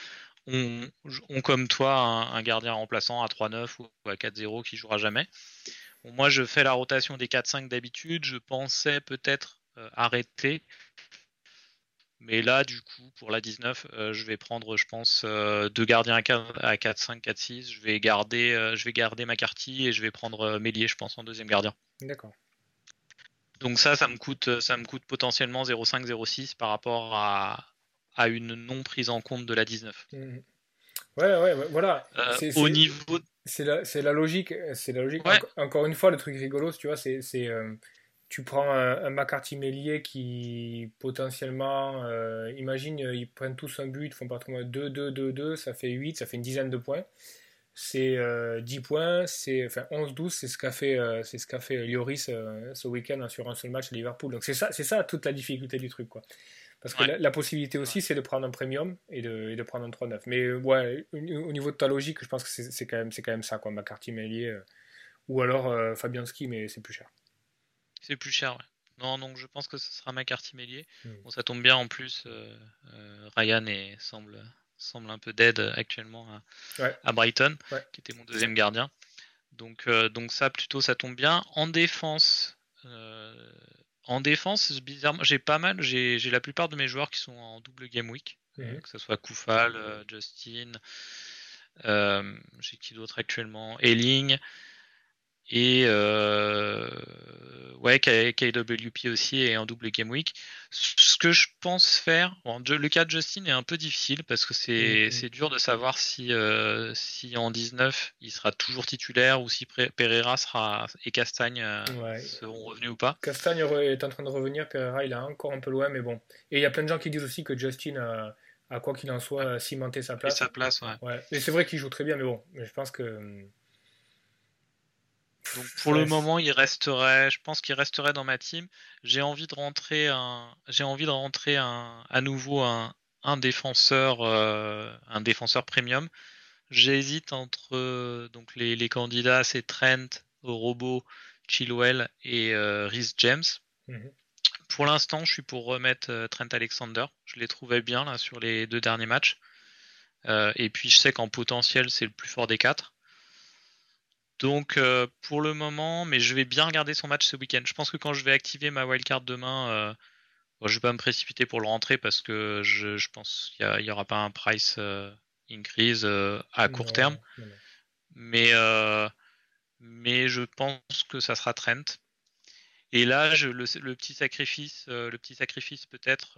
C: ont, ont comme toi un, gardien remplaçant à 3-9 ou à 4-0 qui jouera jamais. moi, je fais la rotation des 4-5 d'habitude. Je pensais peut-être euh, arrêter mais là, du coup, pour la 19, euh, je vais prendre, je pense, euh, deux gardiens à 4, 5, 4, 6. Je vais garder, euh, je vais garder ma cartie et je vais prendre Mélier, je pense, en deuxième gardien.
D: D'accord.
C: Donc ça, ça me coûte, ça me coûte potentiellement 0,5, 0,6 par rapport à, à une non prise en compte de la 19.
D: Mmh. Ouais, ouais, voilà.
C: au niveau.
D: C'est la, la, logique. C'est la logique. encore une fois, le truc rigolo, tu vois, c'est tu prends un, McCarthy Mélier qui potentiellement, euh, imagine, euh, ils prennent tous un but, ils font pas 2, 2, 2, 2, ça fait 8, ça fait une dizaine de points. C'est 10 euh, points, c'est enfin 11, 12, c'est ce qu'a fait, c'est ce qu'a fait Lloris ce week-end sur un seul match à Liverpool. Donc c'est ça, c'est ça toute la difficulté du truc, quoi. Parce que la, possibilité aussi, c'est de prendre un premium et de, et de prendre un 3-9. Mais ouais, au, niveau de ta logique, je pense que c'est quand, même, quand même ça, quoi. McCarthy, Mélier, ou alors Fabianski, mais c'est plus cher.
C: C'est plus cher, ouais. Non, donc je pense que ce sera McCarthy Mélier. Hmm. Bon, ça tombe bien en plus. Euh, euh, Ryan est, semble, semble un peu dead actuellement à, Brighton, qui était mon deuxième gardien. Donc, euh, donc ça plutôt ça tombe bien. En défense, en défense, bizarrement, j'ai pas mal. J'ai la plupart de mes joueurs qui sont en double game week, hmm. que ce soit Koufal, Justin. j'ai qui d'autre actuellement? Elling. Et euh, ouais, KWP aussi est en double game week. Ce que je pense faire, bon, le cas de Justin est un peu difficile parce que c'est mm-hmm. dur de savoir si, euh, si en 19 il sera toujours titulaire ou si Pereira sera et Castagne euh, seront revenus ou pas.
D: Castagne est en train de revenir, Pereira il est encore un peu loin, mais bon. Et il y a plein de gens qui disent aussi que Justin a, quoi qu'il en soit cimenté sa place.
C: sa place, ouais.
D: ouais. Et c'est vrai qu'il joue très bien, mais bon, je pense que hum,
C: donc pour le moment, il resterait, je pense qu'il resterait dans ma team. J'ai envie de rentrer un, j'ai envie de rentrer un, à nouveau un, un défenseur, euh, un défenseur premium. J'hésite entre euh, donc les, les candidats, c'est Trent, Robo, Chilwell et euh, Rhys James. Mhm. Pour l'instant, je suis pour remettre Trent Alexander. Je l'ai trouvé bien là sur les deux derniers matchs. et puis je sais qu'en potentiel, c'est le plus fort des quatre. Donc euh, pour le moment, mais je vais bien regarder son match ce week-end. Je pense que quand je vais activer ma wildcard demain, euh, je vais pas me précipiter pour le rentrer parce que je, pense qu'il n'y aura pas un price euh, increase à court terme. Mais, mais je pense que ça sera Trent. Et là, je, le, petit sacrifice, le petit sacrifice peut-être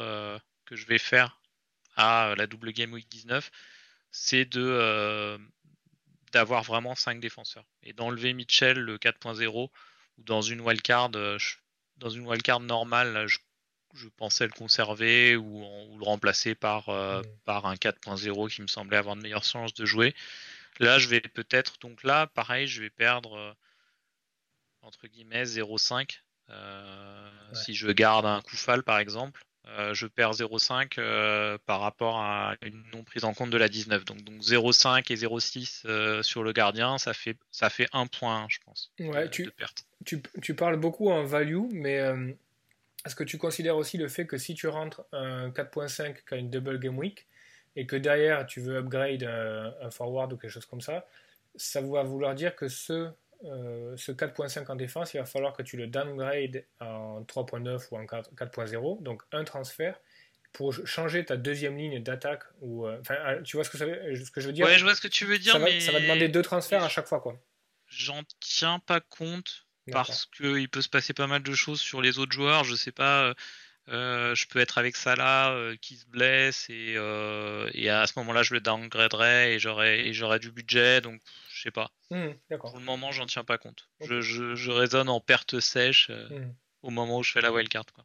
C: que je vais faire à la double game week 19, c'est de d'avoir vraiment 5 défenseurs. Et d'enlever Mitchell, le 4.0, ou dans une wildcard, euh, dans une wildcard normale, je, pensais le conserver ou, le remplacer par, euh, par un 4.0 qui me semblait avoir de meilleures chances de jouer. Là, je vais peut-être, donc là, pareil, je vais perdre euh, entre guillemets 0,5 si je garde un Koufal par exemple. Euh, je perds 0,5 euh, par rapport à une non prise en compte de la 19. Donc, donc 0,5 et 0,6 euh, sur le gardien, ça fait, ça fait un point, je pense,
D: ouais, tu, Tu, tu, parles beaucoup en value, mais est-ce que tu considères aussi le fait que si tu rentres un 4.5 qui a une double game week et que derrière tu veux upgrade un forward ou quelque chose comme ça, ça va vouloir dire que ce euh, ce 4.5 en défense, il va falloir que tu le downgrade en 3.9 ou en 4.0, donc un transfert pour changer ta deuxième ligne d'attaque ou euh, enfin euh, tu vois ce que, ce que je veux dire?
C: Ouais, je vois ce que tu veux dire,
D: ça
C: va, mais
D: ça va demander deux transferts à chaque fois quoi.
C: J'en tiens pas compte parce qu'il peut se passer pas mal de choses sur les autres joueurs. Je sais pas, je peux être avec Salah qui se blesse et, et à ce moment-là je le downgraderai et j'aurai du budget donc je sais pas.
D: Hmm,
C: Pour le moment, j'en tiens pas compte. Je, je, raisonne en perte sèche euh, hmm. au moment où je fais la wildcard. Quoi.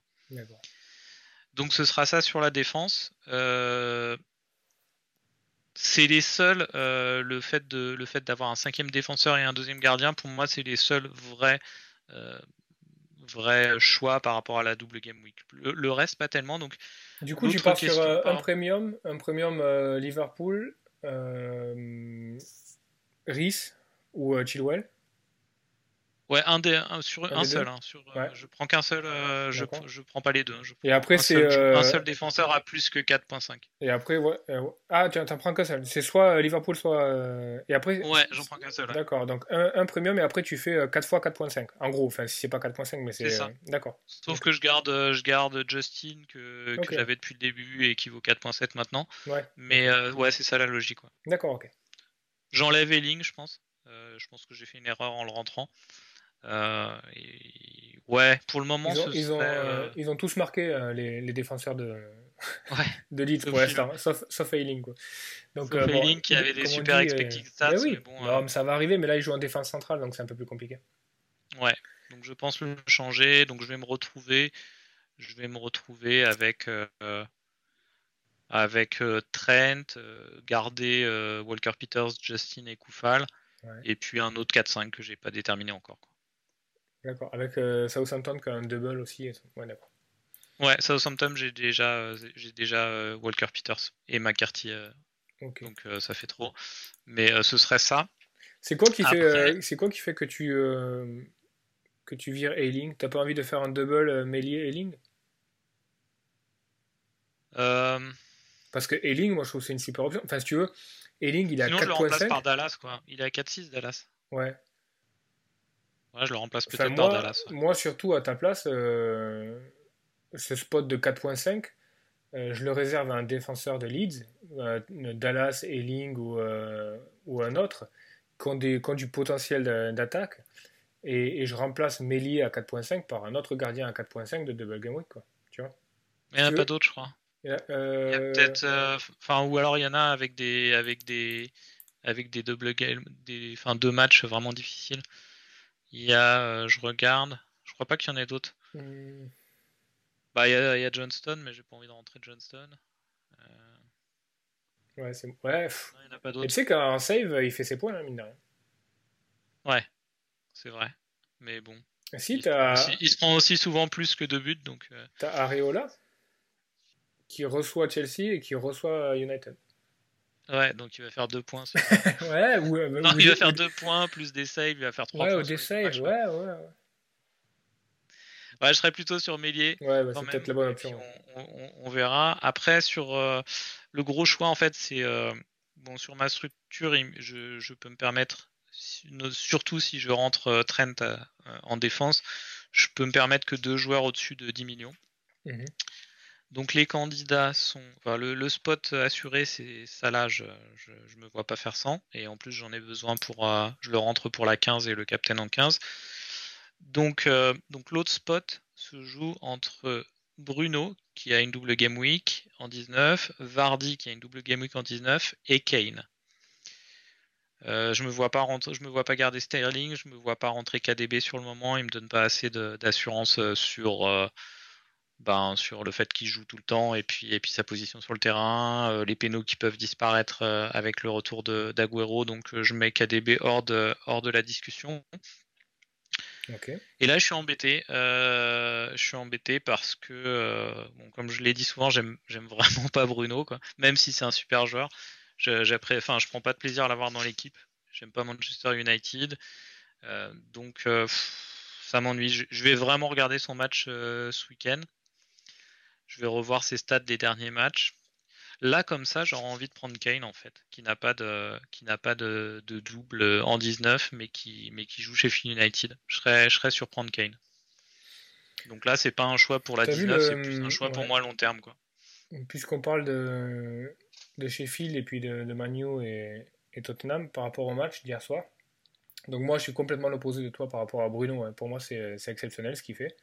C: Donc ce sera ça sur la défense. Euh, c'est les seuls, euh, le fait de le fait d'avoir un cinquième défenseur et un deuxième gardien, pour moi, c'est les seuls vrais vrais choix par rapport à la double game week. Le, reste pas tellement. Donc
D: du coup, tu pars sur un premium, un premium Liverpool. Rhys ou euh, Chilwell?
C: Ouais, un, des, sur un, seul. Hein, sur, euh, je prends qu'un seul, euh, je, je prends pas les deux. Hein,
D: et après, c'est.
C: Un seul défenseur à plus que 4.5.
D: Et après, ouais. ah, tu en prends qu'un seul. C'est soit Liverpool, soit. Et après.
C: Ouais, j'en prends qu'un seul.
D: D'accord, donc un, premium et après tu fais 4 fois 4.5. En gros, enfin, si c'est pas 4.5, mais c'est. ça. D'accord.
C: Sauf que je garde, je garde Justin que, que j'avais depuis le début et qui vaut 4.7 maintenant. Ouais. Mais ouais, c'est ça la logique.
D: D'accord, ok.
C: J'enlève Elling, je pense. Euh, je pense que j'ai fait une erreur en le rentrant. Euh, ouais, pour le moment,
D: ils ont, euh, ils ont, tous marqué les, défenseurs de, ouais, de Leeds sauf, sauf Eiling. Quoi.
C: Donc, sauf qui avait des super expected stats.
D: Oui, bon, ça va arriver, mais là, il joue en défense centrale, donc c'est un peu plus compliqué.
C: Ouais, donc je pense le changer. Donc je vais me retrouver, je vais me retrouver avec avec euh, Trent, euh, garder euh, Walker Peters, Justin et Koufal, et puis un autre 4-5 que j'ai pas déterminé encore.
D: D'accord, avec Southampton qui a un double aussi. Ouais, d'accord.
C: Ouais, Southampton, j'ai déjà, j'ai déjà Walker Peters et McCarthy. Donc ça fait trop. Mais ce serait ça.
D: C'est quoi qui fait, c'est quoi qui fait que tu que tu vires Ailing T'as pas envie de faire un double Mélier Ailing Parce que Ailing, moi je trouve que c'est une super option. Enfin, si tu veux, Ailing il est à 4.5. je le remplace
C: par Dallas, quoi. Il est à 4.6 Dallas.
D: Ouais.
C: Ouais, je le remplace peut-être par Dallas.
D: Moi, surtout à ta place, euh, ce spot de 4.5, euh, je le réserve à un défenseur de Leeds, euh, Dallas, Ailing ou, ou un autre, qui ont, des, du potentiel d'attaque. Et, je remplace Mélier à 4.5 par un autre gardien à 4.5 de double game week, quoi. Tu vois
C: Il n'y en a pas d'autres, je crois. Il y a, peut-être, enfin, ou alors il y en a avec des, avec des, avec des double game, des, enfin, deux matchs vraiment difficiles. Il y a, euh, je regarde, je crois pas qu'il y en ait d'autres. Hmm. Bah, il y, a, il y, a, Johnston, mais j'ai pas envie de rentrer Johnston. Euh...
D: Ouais, c'est. Ouais. il y en a pas d'autres. Tu sais qu'en save, il fait ses points, hein, mine de rien.
C: Ouais, c'est vrai. Mais bon.
D: Si,
C: il, se il, se prend aussi souvent plus que deux buts, donc. Euh...
D: T'as Areola qui reçoit Chelsea et qui reçoit United.
C: Ouais, donc il va faire deux points.
D: ouais, ou, euh,
C: non, il va faire deux points plus des saves, il va faire trois
D: ouais,
C: points.
D: Ouais, des saves, ouais, ouais, ouais.
C: Ouais, je serais plutôt sur Mélier.
D: Ouais, bah, c'est peut-être la bonne option.
C: On, verra. Après, sur euh, le gros choix, en fait, c'est euh, bon sur ma structure, je, je, peux me permettre, surtout si je rentre Trent en défense, je peux me permettre que deux joueurs au-dessus de 10 millions. Mhm. Donc les candidats sont. Enfin, le, spot assuré, c'est ça là, je, je, me vois pas faire sans. Et en plus, j'en ai besoin pour. Euh, je le rentre pour la 15 et le captain en 15. Donc, euh, donc l'autre spot se joue entre Bruno, qui a une double game week en 19, Vardy, qui a une double game week en 19, et Kane. Euh, je me vois pas je me vois pas garder Sterling, je me vois pas rentrer KDB sur le moment, il me donne pas assez d'assurance sur ben, sur le fait qu'il joue tout le temps et puis, et puis sa position sur le terrain, euh, les pénaux qui peuvent disparaître euh, avec le retour d'Aguero. Donc euh, je mets KDB hors de, hors de la discussion. Et là, je suis embêté. je suis embêté parce que, bon, comme je l'ai dit souvent, j'aime vraiment pas Bruno, quoi. même si c'est un super joueur. Je, je prends pas de plaisir à l'avoir dans l'équipe. J'aime pas Manchester United. donc, ça m'ennuie. Je, je, vais vraiment regarder son match ce week-end. Je vais revoir ses stats des derniers matchs. Là, comme ça, j'aurais envie de prendre Kane, en fait, qui n'a pas de, qui n'a pas de, double en 19, mais qui, mais qui joue chez Phil United. Je serais, je serais sur prendre Kane. Donc là, c'est pas un choix pour la 19, c'est plus un choix pour moi à long terme, quoi.
D: Puisqu'on parle de, de Sheffield et puis de, de Manu et, Tottenham par rapport au match d'hier soir. Donc moi, je suis complètement l'opposé de toi par rapport à Bruno. Hein. Pour moi, c'est exceptionnel ce qu'il fait.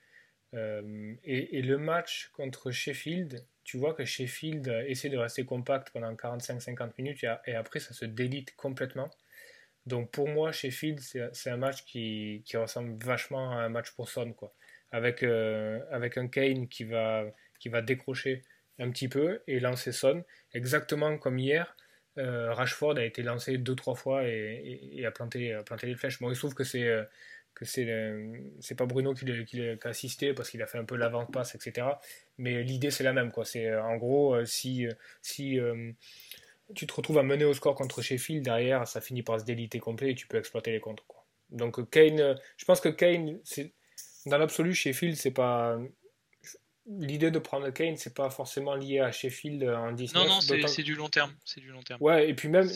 D: Euh, et, le match contre Sheffield, tu vois que Sheffield essaie de rester compact pendant 45-50 minutes et, après ça se délite complètement. Donc pour moi, Sheffield, c'est un match qui, ressemble vachement à un match pour Son, quoi. Avec, euh, avec un Kane qui va, qui va décrocher un petit peu et lancer Son, exactement comme hier. Euh, Rashford a été lancé deux trois fois et, a, planté, a planté les flèches. Bon, il se trouve que c'est c'est pas Bruno qui, l'a assisté parce qu'il a fait un peu l'avant-passe, etc. Mais l'idée c'est la même. quoi. C'est En gros, euh, si, euh, si euh, tu te retrouves à mener au score contre Sheffield, derrière ça finit par se déliter complet et tu peux exploiter les contres. Donc Kane, je pense que Kane, dans l'absolu, Sheffield, c'est pas l'idée de prendre Kane, c'est pas forcément lié à Sheffield en 19.
C: Non, non, c'est du long terme. C'est du long terme.
D: Ouais, et puis même.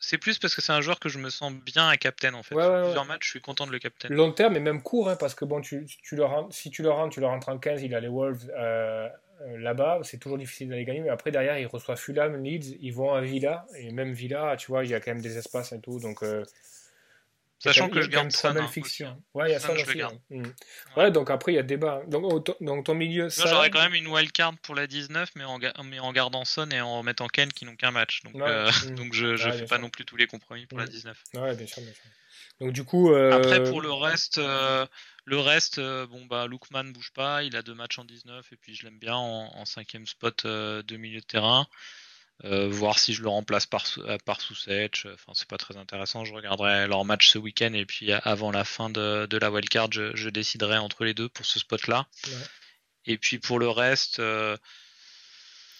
C: C'est plus parce que c'est un joueur que je me sens bien à captain en fait. Ouais, Sur plusieurs matchs, je suis content de le captain.
D: Long terme et même court, hein, parce que bon, tu, tu le si tu le rentres, tu le rentres en 15, il a les Wolves euh, euh, là-bas, c'est toujours difficile d'aller gagner, mais après derrière, il reçoit Fulham, Leeds, ils vont à Villa, et même Villa, tu vois, il y a quand même des espaces et tout, donc. Euh,
C: Sachant que je garde ça.
D: Hein, fiction. Ouais, il y a ça aussi. Hein. Mm. Ouais, donc après, il y a débat. Donc, donc ton milieu.
C: ça... J'aurais quand même une wildcard pour la 19, mais en, mais en gardant Son et en mettant Ken qui n'ont qu'un match. Donc, euh, mm. donc je ne fais pas non plus tous les compromis pour la 19.
D: Mm. Ouais, bien sûr, bien sûr. Donc du coup. Euh...
C: Après, pour le reste, euh, le reste bon, bah, Lookman bouge pas. Il a deux matchs en 19 et puis je l'aime bien en, en cinquième spot de milieu de terrain. Euh, voir si je le remplace par, euh, par Sousetch. Enfin, c'est pas très intéressant. Je regarderai leur match ce week-end et puis avant la fin de, de la wildcard, je, je déciderai entre les deux pour ce spot-là. Et puis pour le reste.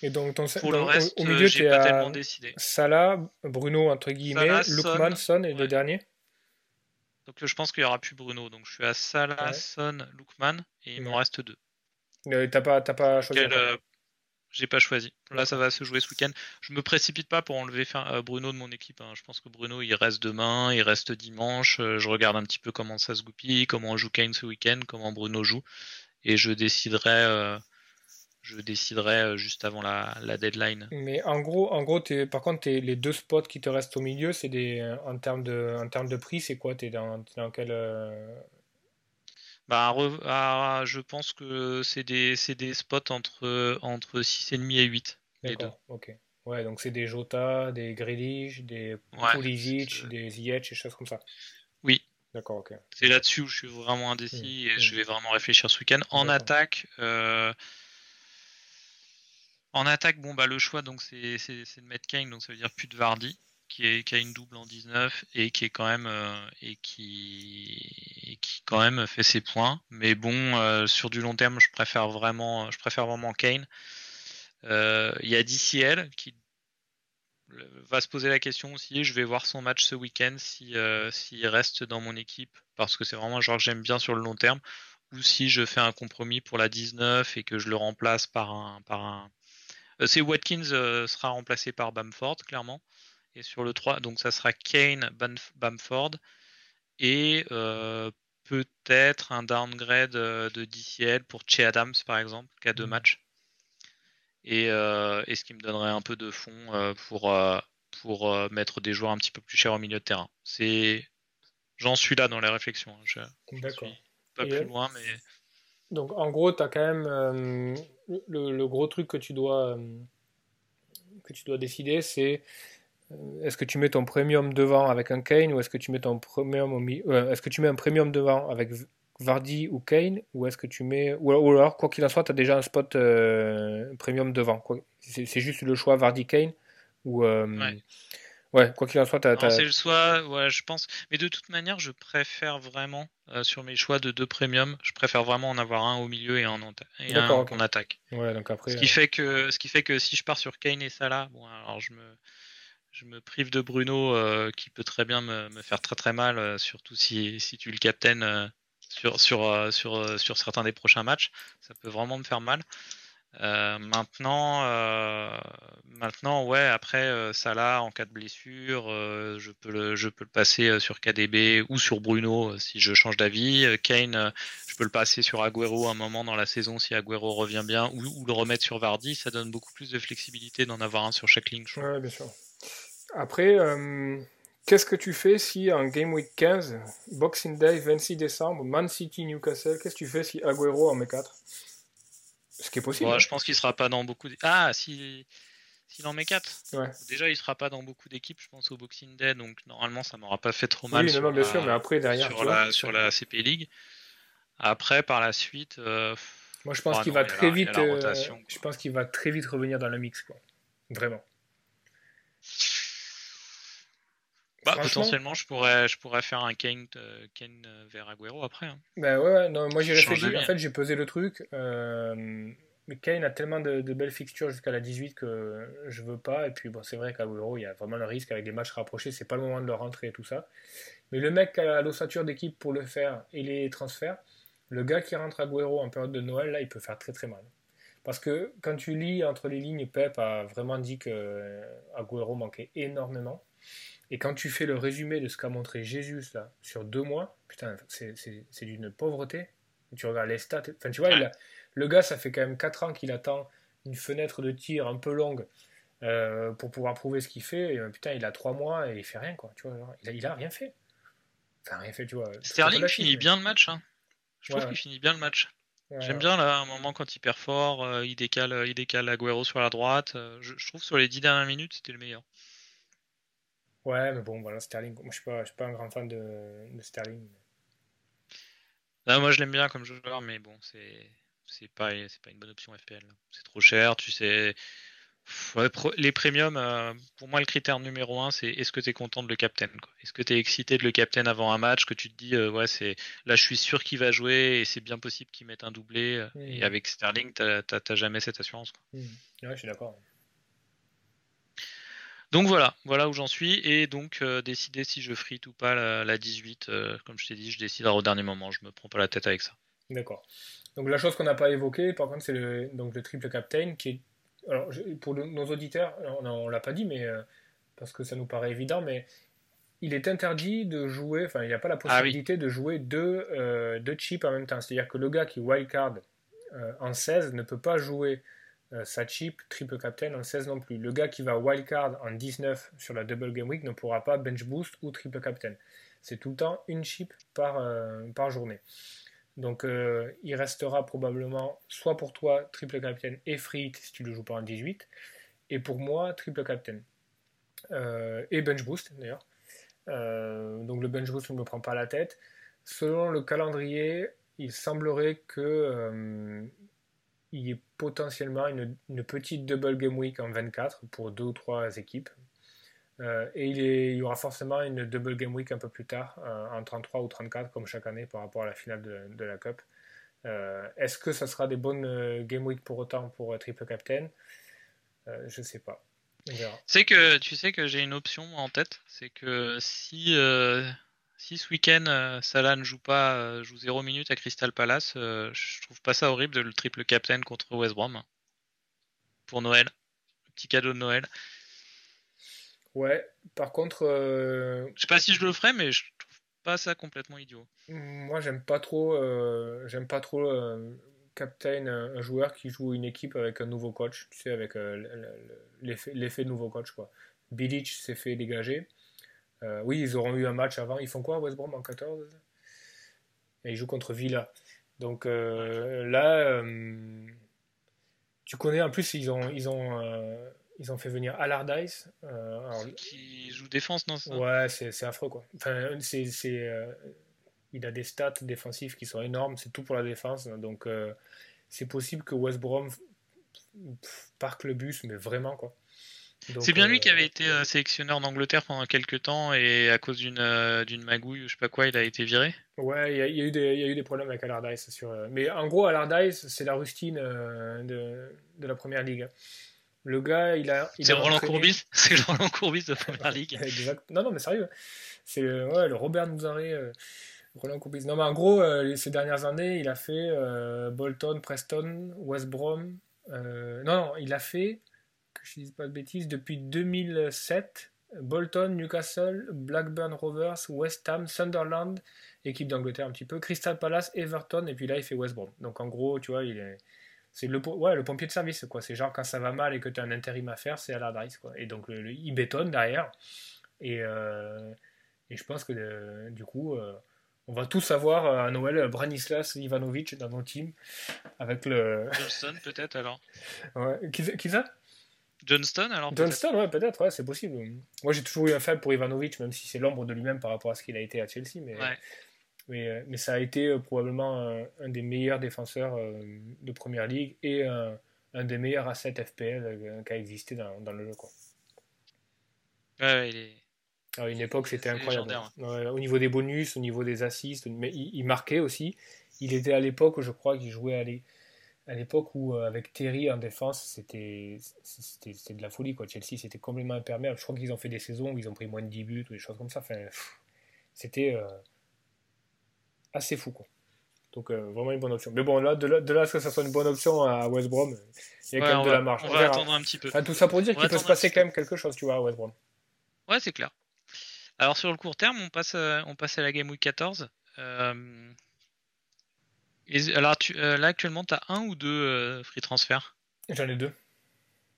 D: Et donc, ton,
C: pour le reste,
D: au milieu,
C: tu pas tellement décidé.
D: Salah, Bruno, entre guillemets, Lukman, Son et le dernier
C: Donc je pense qu'il n'y aura plus Bruno. Donc je suis à Salah, Son, Lukman et il m'en reste deux.
D: T'as pas, pas choisi
C: j'ai pas choisi. Là, ça va se jouer ce week-end. Je me précipite pas pour enlever euh, Bruno de mon équipe. Hein. Je pense que Bruno, il reste demain, il reste dimanche. Euh, je regarde un petit peu comment ça se goupille, comment joue Kane ce week-end, comment Bruno joue, et je déciderai. Euh, je déciderai juste avant la, deadline.
D: Mais en gros, en gros, par contre, les deux spots qui te restent au milieu, c'est des en termes de en termes de prix, c'est quoi? T'es dans, dans quel
C: bah, ah, je pense que c'est des, des, spots entre, entre 6,5 et 8.
D: D'accord, ok. Ouais, donc c'est des Jota, des Grealish, des Pulisic, des Ziyech et choses comme ça.
C: Oui.
D: D'accord, ok.
C: C'est là-dessus où je suis vraiment indécis et je vais vraiment réfléchir ce week-end. En attaque, euh, en attaque, bon bah le choix donc c'est de mettre Kane, donc ça veut dire plus de Vardy qui, a une double en 19 et qui est quand même euh, et qui, qui quand même fait ses points. Mais bon, euh, sur du long terme, je préfère vraiment, je préfère vraiment Kane. Euh, il y a DCL qui va se poser la question aussi. Je vais voir son match ce week-end si s'il reste dans mon équipe parce que c'est vraiment un joueur que j'aime bien sur le long terme ou si je fais un compromis pour la 19 et que je le remplace par un par un c'est Watkins sera remplacé par Bamford clairement et sur le 3, donc ça sera Kane, Bamford et euh, peut-être un downgrade euh, de DCL pour Che Adams par exemple, qui a deux mmh. matchs. Euh, et, ce qui me donnerait un peu de fond pour, pour mettre des joueurs un petit peu plus chers au milieu de terrain. C'est, J'en suis là dans les réflexions. Hein. D'accord. Pas plus loin, mais.
D: Donc en gros, tu as quand même le, le, gros truc que tu dois, que tu dois décider, c'est est-ce que tu mets ton premium devant avec un Kane ou est-ce que tu mets ton premium au euh, est-ce que tu mets un premium devant avec Vardy ou Kane ou est-ce que tu mets ou alors quoi qu'il en soit tu as déjà un spot euh, premium devant c'est juste le choix Vardy Kane ou euh, ouais. quoi qu'il en soit
C: c'est le choix ouais je pense. Mais de toute manière je préfère vraiment sur mes choix de deux premium je préfère vraiment en avoir un au milieu et en, et un en attaque.
D: Ouais donc après
C: ce qui fait que ce qui fait que si je pars sur Kane et Salah bon alors je me je me prive de Bruno euh, qui peut très bien me, faire très très mal, euh, surtout si, tu le captaines euh, sur, sur, sur, sur certains des prochains matchs. Ça peut vraiment me faire mal. maintenant, maintenant, ouais, après Salah en cas de blessure, je peux le, passer sur KDB ou sur Bruno si je change d'avis. Kane, je peux le passer sur Agüero un moment dans la saison si Agüero revient bien ou, le remettre sur Vardy. Ça donne beaucoup plus de flexibilité d'en avoir un sur chaque ligne.
D: Après, euh, qu'est-ce que tu fais si en Game Week 15, Boxing Day 26 décembre, Man City Newcastle, qu'est-ce que tu fais si Agüero en met 4 Ce qui est possible.
C: Hein. Je pense qu'il sera pas dans beaucoup. Ah, si. S'il en met 4 Déjà, il sera pas dans beaucoup d'équipes, je pense, au Boxing Day, donc normalement, ça m'aura pas fait trop mal.
D: Oui, non, bien sûr, mais après, derrière.
C: Sur, la, sur la CP League. Après, par la suite. Euh,
D: Moi, je pense qu'il va très vite. Euh, je pense qu'il va très vite revenir dans le mix, quoi. Vraiment.
C: Bah, potentiellement, je pourrais, je pourrais faire un Kane, euh, euh, vers Aguero après. Hein.
D: Bah ouais, non, moi j'ai réfléchi. En fait, j'ai pesé le truc. Euh, mais Kane a tellement de, belles fixtures jusqu'à la 18 que je veux pas. Et puis, bon, c'est vrai qu'Aguero, il y a vraiment le risque avec les matchs rapprochés. C'est pas le moment de le rentrer et tout ça. Mais le mec qui a l'ossature d'équipe pour le faire et les transferts, le gars qui rentre Aguero en période de Noël, là, il peut faire très très mal. Parce que quand tu lis entre les lignes, Pep a vraiment dit que manquait énormément. Et quand tu fais le résumé de ce qu'a montré Jésus là, sur deux mois, putain, c'est d'une pauvreté. Tu regardes les stats. Enfin, tu vois, le gars, ça fait quand même 4 ans qu'il attend une fenêtre de tir un peu longue euh, pour pouvoir prouver ce qu'il fait. Et, euh, putain, il a 3 mois et il fait rien, quoi. Tu vois, il, a, il a rien fait. Enfin, rien fait, tu vois.
C: Sterling finit bien le match. Hein. Je trouve qu'il finit bien le match. J'aime bien là, un moment quand il perd fort, euh, il décale, il décale Aguero sur la droite. je, je, trouve sur les 10 dernières minutes, c'était le meilleur.
D: Ouais, mais bon, voilà, Sterling. Moi, je suis pas, je suis pas un grand fan de, de Sterling.
C: moi, je l'aime bien comme joueur, mais bon, c'est c'est pas, pas une bonne option FPL. C'est trop cher, tu sais. les premiums, euh, pour moi, le critère numéro un, c'est est-ce que tu es content de le captain Est-ce que tu es excité de le captain avant un match Que tu te dis, euh, ouais, c'est là, je suis sûr qu'il va jouer et c'est bien possible qu'il mette un doublé. Euh, et avec Sterling, tu n'as jamais cette assurance.
D: Ouais, je suis d'accord.
C: Donc voilà, voilà où j'en suis. Et donc, décider si je frite ou pas la, 18, comme je t'ai dit, je déciderai au dernier moment. Je me prends pas la tête avec ça.
D: D'accord. Donc la chose qu'on n'a pas évoquée, par contre, c'est le, donc, le triple captain qui est alors, pour nos auditeurs, on ne l'a pas dit, mais euh, parce que ça nous paraît évident, mais il est interdit de jouer, enfin, il n'y a pas la ah possibilité de jouer deux, euh, deux chips en même temps. C'est-à-dire que le gars qui wildcard euh, en 16 ne peut pas jouer sa chip triple captain en 16 non plus. Le gars qui va wildcard en 19 sur la double game week ne pourra pas bench boost ou triple captain. C'est tout le temps une chip par, par journée. Donc euh, il restera probablement soit pour toi triple captain et free si tu le joues pas en 18, et pour moi triple captain. Euh, et bench boost d'ailleurs. Euh, donc le bench boost ne me prend pas la tête. Selon le calendrier, il semblerait que il y ait potentiellement une, petite double game week en 24 pour deux ou trois équipes. Euh, et il, y aura forcément une double game week un peu plus tard, euh, en 33 ou 34, comme chaque année par rapport à la finale de, la Cup. Euh, est-ce que ça sera des bonnes game week pour autant pour Triple Captain? Je ne sais pas.
C: C'est que tu sais que j'ai une option en tête, c'est que si si ce week-end Salah ne joue pas, joue 0 minutes à Crystal Palace, je trouve pas ça horrible de le triple captain contre West Brom pour Noël, petit cadeau de Noël.
D: Ouais, par contre. Euh...
C: Je sais pas si je le ferais, mais je trouve pas ça complètement idiot.
D: Moi, j'aime pas trop. Euh, j'aime pas trop euh, captain un joueur qui joue une équipe avec un nouveau coach, tu sais, avec euh, l'effet nouveau coach, quoi. Bilic s'est fait dégager. Oui, ils auront eu un match avant. Ils font quoi, West Brom en 14 Et ils jouent contre Villa. Donc là, tu connais, en plus, ils ont. Ils ont ils ont fait venir Allardyce.
C: Euh, qui joue défense, non
D: Ouais, c'est affreux quoi. Enfin, c'est, euh, il a des stats défensifs qui sont énormes, c'est tout pour la défense. Donc euh, c'est possible que West Brom parque le bus, mais vraiment quoi.
C: C'est bien lui qui avait été sélectionneur en Angleterre pendant quelques temps et à cause d'une d'une magouille, je sais pas quoi, il a été viré.
D: Ouais, il y, a, eu des, il y a eu des problèmes avec Allardyce. Sur, mais en gros, Allardyce, c'est la rustine de, de, la première ligue. Le gars, il a.
C: C'est Roland Courbis C'est Roland Courbis de Première Ligue.
D: Non, non, mais sérieux. C'est euh, ouais, le Robert Nouzaré, euh, Roland Courbis. Non, mais en gros, euh, ces dernières années, il a fait Bolton, Preston, West Brom. non, non, il a fait, que je ne dise pas de bêtises, depuis 2007, Bolton, Newcastle, Blackburn Rovers, West Ham, Sunderland, équipe d'Angleterre un petit peu, Crystal Palace, Everton, et puis là, il fait West Brom. Donc en gros, tu vois, il est c'est le, ouais, le pompier de service, quoi. C'est genre quand ça va mal et que tu as un intérim à faire, c'est à l'adresse, quoi. Et donc, il bétonne derrière. Et, euh, et je pense que euh, du coup, euh, on va tous avoir à Noël Branislas Ivanovic dans nos teams. Avec le.
C: Johnston, peut-être alors
D: ouais. Qui, qui ça?
C: Johnston alors
D: Johnston, ouais, peut-être, ouais, c'est possible. Moi, j'ai toujours eu un faible pour Ivanovic, même si c'est l'ombre de lui-même par rapport à ce qu'il a été à Chelsea. Mais, ouais. Euh, mais, ça a été euh, probablement un, des meilleurs défenseurs euh, de première ligue et un, des meilleurs assets FPL qui a existé dans, le jeu. Quoi.
C: Ouais, il est...
D: À une époque, c'était incroyable. au niveau des bonus, au niveau des assists, mais il, marquait aussi. Il était à l'époque, je crois, qu'il jouait à l'époque où, avec Terry en défense, c'était de la folie. Quoi. Chelsea, c'était complètement imperméable. Je crois qu'ils ont fait des saisons où ils ont pris moins de 10 buts ou des choses comme ça. Enfin, c'était assez fou. Quoi. Donc euh, vraiment une bonne option. Mais bon, là, de là, de là à ce que ça soit une bonne option à West Brom, il y a quand même de la marge.
C: On, va attendre un petit peu.
D: tout ça pour dire qu'il peut se passer quand même quelque chose, tu vois, à West Brom.
C: Ouais, c'est clair. Alors sur le court terme, on passe, euh, on passe à la Game Week 14. Euh... alors tu, euh, là actuellement, tu as un ou deux free transfert
D: J'en ai deux.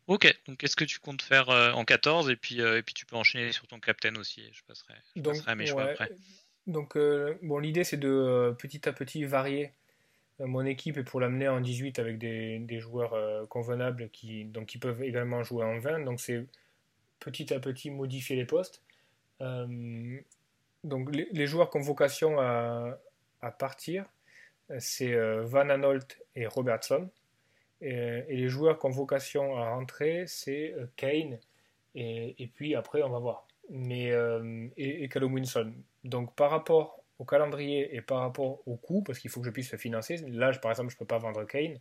C: Ok, donc qu'est-ce que tu comptes faire en 14 et puis, et puis tu peux enchaîner sur ton captain aussi. Je passerai, je passerai mes choix après.
D: Donc, euh, bon, l'idée, c'est de euh, petit à petit varier euh, mon équipe et pour l'amener en 18 avec des, joueurs convenables qui, donc, qui peuvent également jouer en 20. Donc, c'est petit à petit modifier les postes. donc, les, joueurs qui ont vocation à, partir, c'est Van Anolt et Robertson. Et, les joueurs qui ont vocation à rentrer, c'est Kane. Et, puis après, on va voir. Mais, et, et Callum. Donc par rapport au calendrier et par rapport au coût, parce qu'il faut que je puisse le financer, là, par exemple, je ne peux pas vendre Kane.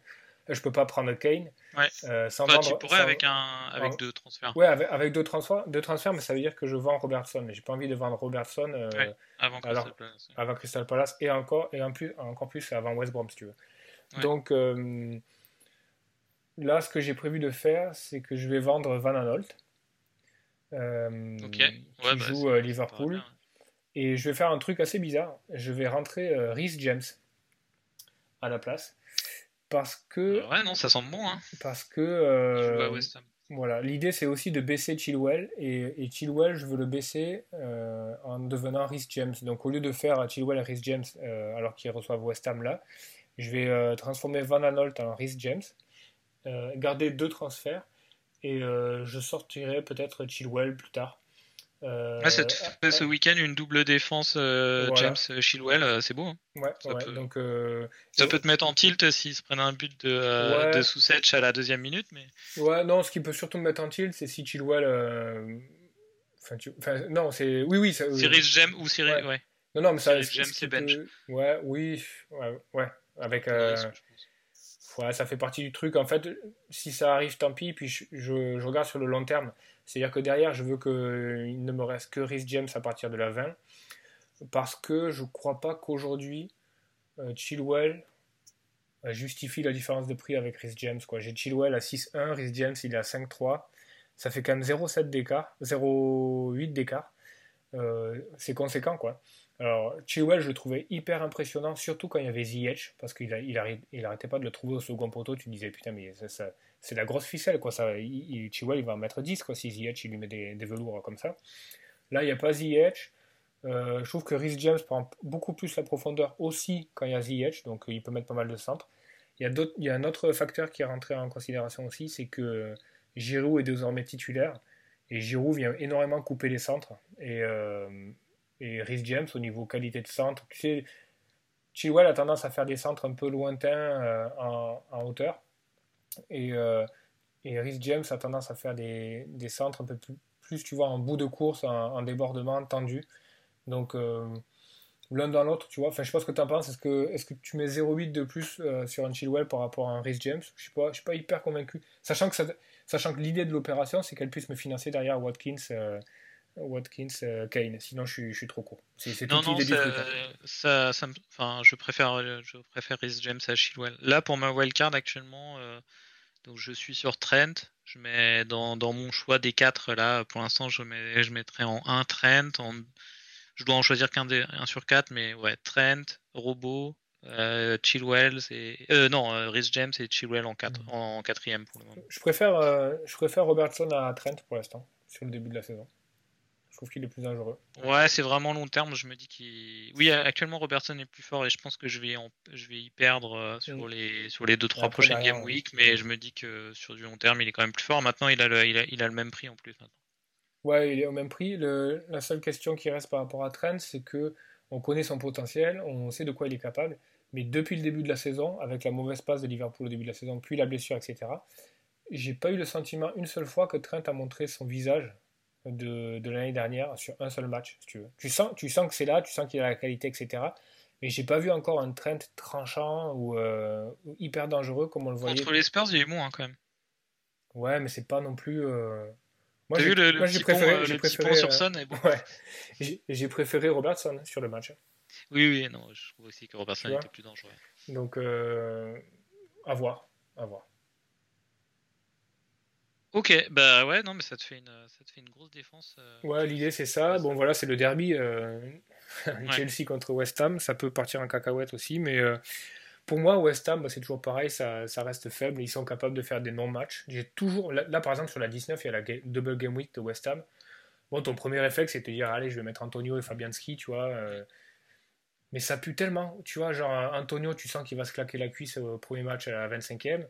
D: Je peux pas prendre Kane
C: ouais. euh, sans vendre. Tu pourrais avec, un, avec deux transferts.
D: Ouais, avec, avec, deux, transferts, deux transferts, mais ça veut dire que je vends Robertson. Mais j'ai pas envie de vendre Robertson euh,
C: avant, Crystal Palace,
D: avant Crystal Palace et encore, et en plus, encore plus avant West Brom, si tu veux. Donc euh, là, ce que j'ai prévu de faire, c'est que je vais vendre Van Anolt, euh, qui bah, joue Liverpool. Et je vais faire un truc assez bizarre. Je vais rentrer Rhys James à la place parce que.
C: Ouais, non, ça semble bon. Hein.
D: Parce que. Euh, voilà, l'idée c'est aussi de baisser Chilwell et, et, Chilwell, je veux le baisser euh, en devenant Rhys James. Donc au lieu de faire Chilwell et Rhys James euh, alors qu'ils reçoivent West Ham là, je vais transformer Van Anolt en Rhys James, garder deux transferts et je sortirai peut-être Chilwell plus tard.
C: Euh, ça te fait ce week-end une double défense euh, James Chilwell, euh, c'est beau. Hein.
D: ouais, ça, peut... donc,
C: ça peut te mettre en tilt s'ils se prennent un but de, de sous-setch à la deuxième minute. Mais...
D: Ouais, non, ce qui peut surtout me mettre en tilt, c'est si Chilwell. Enfin, tu... enfin, non, c'est. Oui, oui. Ça...
C: Cyril James ou Cyril. Ouais.
D: Non, non, mais ça.
C: Cyril James, c'est bench.
D: Ouais, oui. Ouais, ouais. Avec. Ouais, ça fait partie du truc. En fait, si ça arrive, tant pis. Puis je, je, je regarde sur le long terme. C'est-à-dire que derrière, je veux qu'il ne me reste que Rhys James à partir de la 20. Parce que je ne crois pas qu'aujourd'hui, euh, Chilwell euh, justifie la différence de prix avec Rhys James. J'ai Chilwell à 6-1, Rhys James il est à 5-3. Ça fait quand même 0,7 d'écart, 0,8 d'écart. Euh, c'est conséquent quoi. Alors, Chilwell, je le trouvais hyper impressionnant, surtout quand il y avait Ziyech, parce qu'il il, arrêtait pas de le trouver au second poteau. Tu disais, putain, mais ça, c'est la grosse ficelle, quoi. Ça, il, va en mettre 10, quoi, si Ziyech, il lui met des, velours comme ça. Là, il n'y a pas Ziyech. Euh, je trouve que Rhys James prend beaucoup plus la profondeur aussi quand il y a Ziyech, donc il peut mettre pas mal de centres. Il y a, il y a un autre facteur qui est rentré en considération aussi, c'est que Giroud est désormais titulaire, et Giroud vient énormément couper les centres. Et, euh, et Rhys James, au niveau qualité de centre, tu sais, Chilwell a tendance à faire des centres un peu lointains euh, en, en, hauteur. Et, euh, Rhys James a tendance à faire des, centres un peu plus, tu vois, en bout de course, en, débordement, tendu. Donc, euh, l'un dans l'autre, tu vois. Enfin, je sais pas ce que tu en penses. Est-ce que, est que tu mets 0,8 de plus sur un Chilwell par rapport à un Rhys James? Je ne suis, suis, pas hyper convaincu. Sachant que, sachant que l'idée de l'opération, c'est qu'elle puisse me financer derrière Watkins Watkins, euh, Kane. Sinon, je suis, je suis trop court.
C: C'est non, non, ça, ça, enfin, je préfère, je préfère Rhys James à Chilwell. Là, pour ma wildcard actuellement, euh, donc je suis sur Trent. Je mets dans, dans mon choix des 4 là, pour l'instant, je, mets, je mettrai en 1 Trent. En, je dois en choisir qu'un un sur 4, mais ouais, Trent, Robot, euh, Chilwell, c'est euh, non, euh, Rhys James et Chilwell en 4 mm. en quatrième pour le moment.
D: Je préfère, je préfère Robertson à Trent pour l'instant sur le début de la saison. Je trouve qu'il est plus dangereux.
C: Ouais, c'est vraiment long terme. Je me dis qu'il. Oui, actuellement, Robertson est plus fort et je pense que je vais, je vais y perdre euh, sur, mm. les, sur les 2-3 prochaines Game Week. Mais je me dis que sur du long terme, il est quand même plus fort. Maintenant, il a le, il a, il a le même prix en plus. Maintenant.
D: Ouais, il est au même prix. Le, la seule question qui reste par rapport à Trent, c'est que on connaît son potentiel, on sait de quoi il est capable. Mais depuis le début de la saison, avec la mauvaise passe de Liverpool au début de la saison, puis la blessure, etc., j'ai pas eu le sentiment une seule fois que Trent a montré son visage de, de l'année dernière sur un seul match, si tu veux. Tu sens, tu sens que c'est là, tu sens qu'il a la qualité, etc. Mais j'ai pas vu encore un Trent tranchant ou, euh, hyper dangereux comme on le voyait.
C: Entre les Spurs, il est bon hein, quand même.
D: Ouais, mais c'est pas non plus. Euh...
C: Moi, j'ai vu le, moi, préféré, pont, le préféré, sur Son est bon.
D: Ouais. J'ai préféré Robertson sur le match.
C: Oui, oui, non, je trouve aussi que Robertson était plus dangereux.
D: Donc, euh, à voir, à voir.
C: Ok, bah ouais, non, mais ça te fait une, ça te fait une grosse défense. Euh,
D: ouais, l'idée c'est ça. Bon, voilà, c'est le derby euh, Chelsea contre West Ham. Ça peut partir en cacahuète aussi, mais euh, pour moi, West Ham, bah, c'est toujours pareil, ça, ça, reste faible. Ils sont capables de faire des non-matchs. J'ai toujours, là, par exemple, sur la 19, il y a la double game week de West Ham. Bon, ton premier réflexe, c'est de te dire, allez, je vais mettre Antonio et Fabianski, tu vois. mais ça pue tellement, tu vois, genre Antonio, tu sens qu'il va se claquer la cuisse au premier match à la 25e.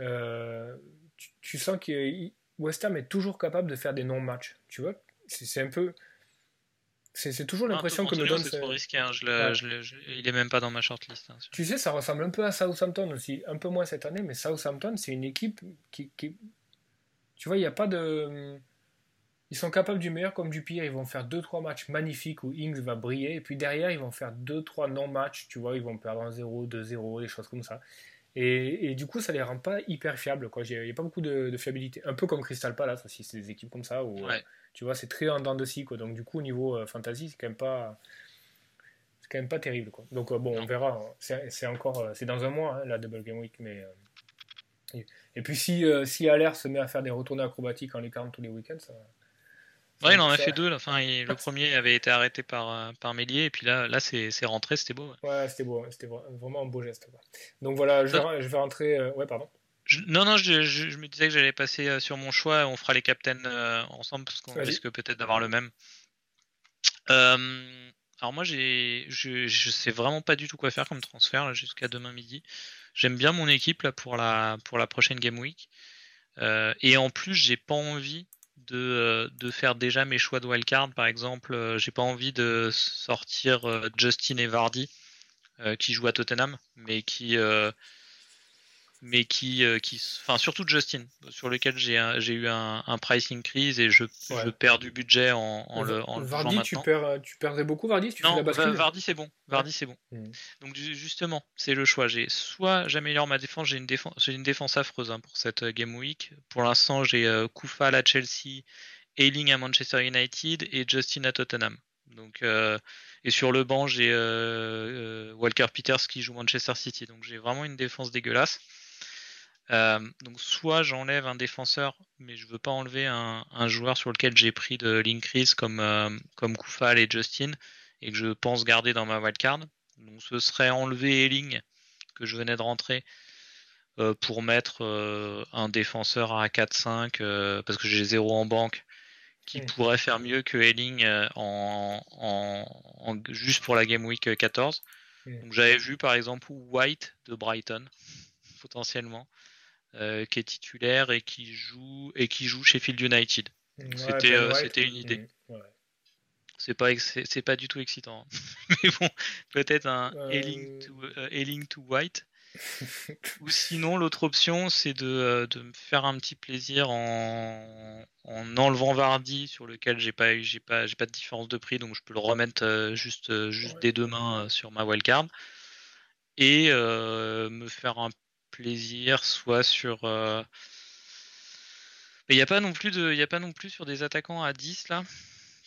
D: Euh, tu, sens que West Ham est toujours capable de faire des non-matchs. Tu vois, c'est un peu. C'est toujours l'impression que me donne.
C: c'est
D: ce-
C: trop risqué. hein, je le-
D: Ouais.
C: je le- je- il est même pas dans ma shortlist. hein.
D: Tu sais, ça ressemble un peu à Southampton aussi. Un peu moins cette année, mais Southampton, c'est une équipe qui. qui- Tu vois, il n'y a pas de. Ils sont capables du meilleur comme du pire. Ils vont faire 2-3 matchs magnifiques où Ings va briller. Et puis derrière, ils vont faire 2-3 non-matchs. Tu vois, ils vont perdre 1-0, 2-0, des choses comme ça. Et, et du coup, ça les rend pas hyper fiables. Il n'y a pas beaucoup de, de fiabilité. Un peu comme Crystal Palace aussi. C'est des équipes comme ça où.
C: Ouais.
D: Tu vois, c'est très en dents de scie. Quoi. Donc, du coup, au niveau euh, fantasy, c'est quand même pas. C'est quand même pas terrible. Quoi. Donc, euh, bon, on verra. C'est c'est encore. euh, C'est dans un mois, hein, la Double Game Week. Mais. euh, et, et puis, si, euh, si Allaire se met à faire des retournées acrobatiques en lucarne tous les week-ends, ça.
C: Ouais, il en a fait deux. là. Enfin, il- le premier avait été arrêté par, euh, par Mélier, et puis là, là c'est rentré, c'était beau. ouais.
D: Ouais, c'était beau. C'était vra- vraiment un beau geste. quoi. Donc, voilà, je vais, je vais rentrer. euh, Ouais, pardon.
C: Je- non, non, je, je- je me disais que j'allais passer euh, sur mon choix. On fera les captains euh, ensemble parce qu'on risque peut-être d'avoir le même. Euh, alors moi, j'ai, je, je sais vraiment pas du tout quoi faire comme transfert jusqu'à demain midi. J'aime bien mon équipe là pour la pour la prochaine game week. Euh, et en plus, j'ai pas envie de, euh, de faire déjà mes choix de wildcard. Par exemple, euh, j'ai pas envie de sortir euh, Justin et Vardy qui jouent à Tottenham, mais qui mais qui, euh, qui, enfin surtout Justin, sur lequel j'ai eu un, un price increase et je,
D: Ouais.
C: je perds du budget en, en le, en le
D: Vardy, tu, perds, tu perdrais beaucoup, Vardy, si tu fais
C: Non,
D: la bascule
C: Va- Vardy c'est bon. Vardy c'est bon. Donc justement, c'est le choix. J'ai soit j'améliore ma défense, j'ai une défense, j'ai une défense affreuse hein, pour cette euh, game week. Pour l'instant, j'ai euh, Koufal à Chelsea, Ayling à Manchester United et Justin à Tottenham. Donc euh, et sur le banc, j'ai euh, Walker Peters qui joue Manchester City. Donc j'ai vraiment une défense dégueulasse. Euh, donc soit j'enlève un défenseur, mais je veux pas enlever un, un joueur sur lequel j'ai pris de l'increase comme euh, comme Koufal et Justin et que je pense garder dans ma wildcard. Donc ce serait enlever Elling que je venais de rentrer euh, pour mettre un défenseur à 4-5 euh, parce que j'ai zéro en banque qui pourrait faire mieux que Elling en, en- en- juste pour la game week 14.
D: Mm.
C: Donc j'avais vu par exemple White de Brighton potentiellement euh, qui est titulaire et qui joue et qui joue chez Field United.
D: Ouais,
C: c'était,
D: Ben
C: euh, c'était une idée.
D: mhm, ouais.
C: C'est pas c'est pas du tout excitant. hein. Mais bon, peut-être un
D: Euh.
C: Ailing to, Ailing to White. Ou sinon, l'autre option, c'est de, de me faire un petit plaisir en, en enlevant Vardy, sur lequel j'ai pas, j'ai pas, j'ai pas de différence de prix, donc je peux le remettre juste, juste
D: Ouais.
C: dès demain sur ma wildcard. Et euh, me faire un plaisir, soit sur. euh, Mais il n'y a pas non plus de, il a pas non plus sur des attaquants à 10 là,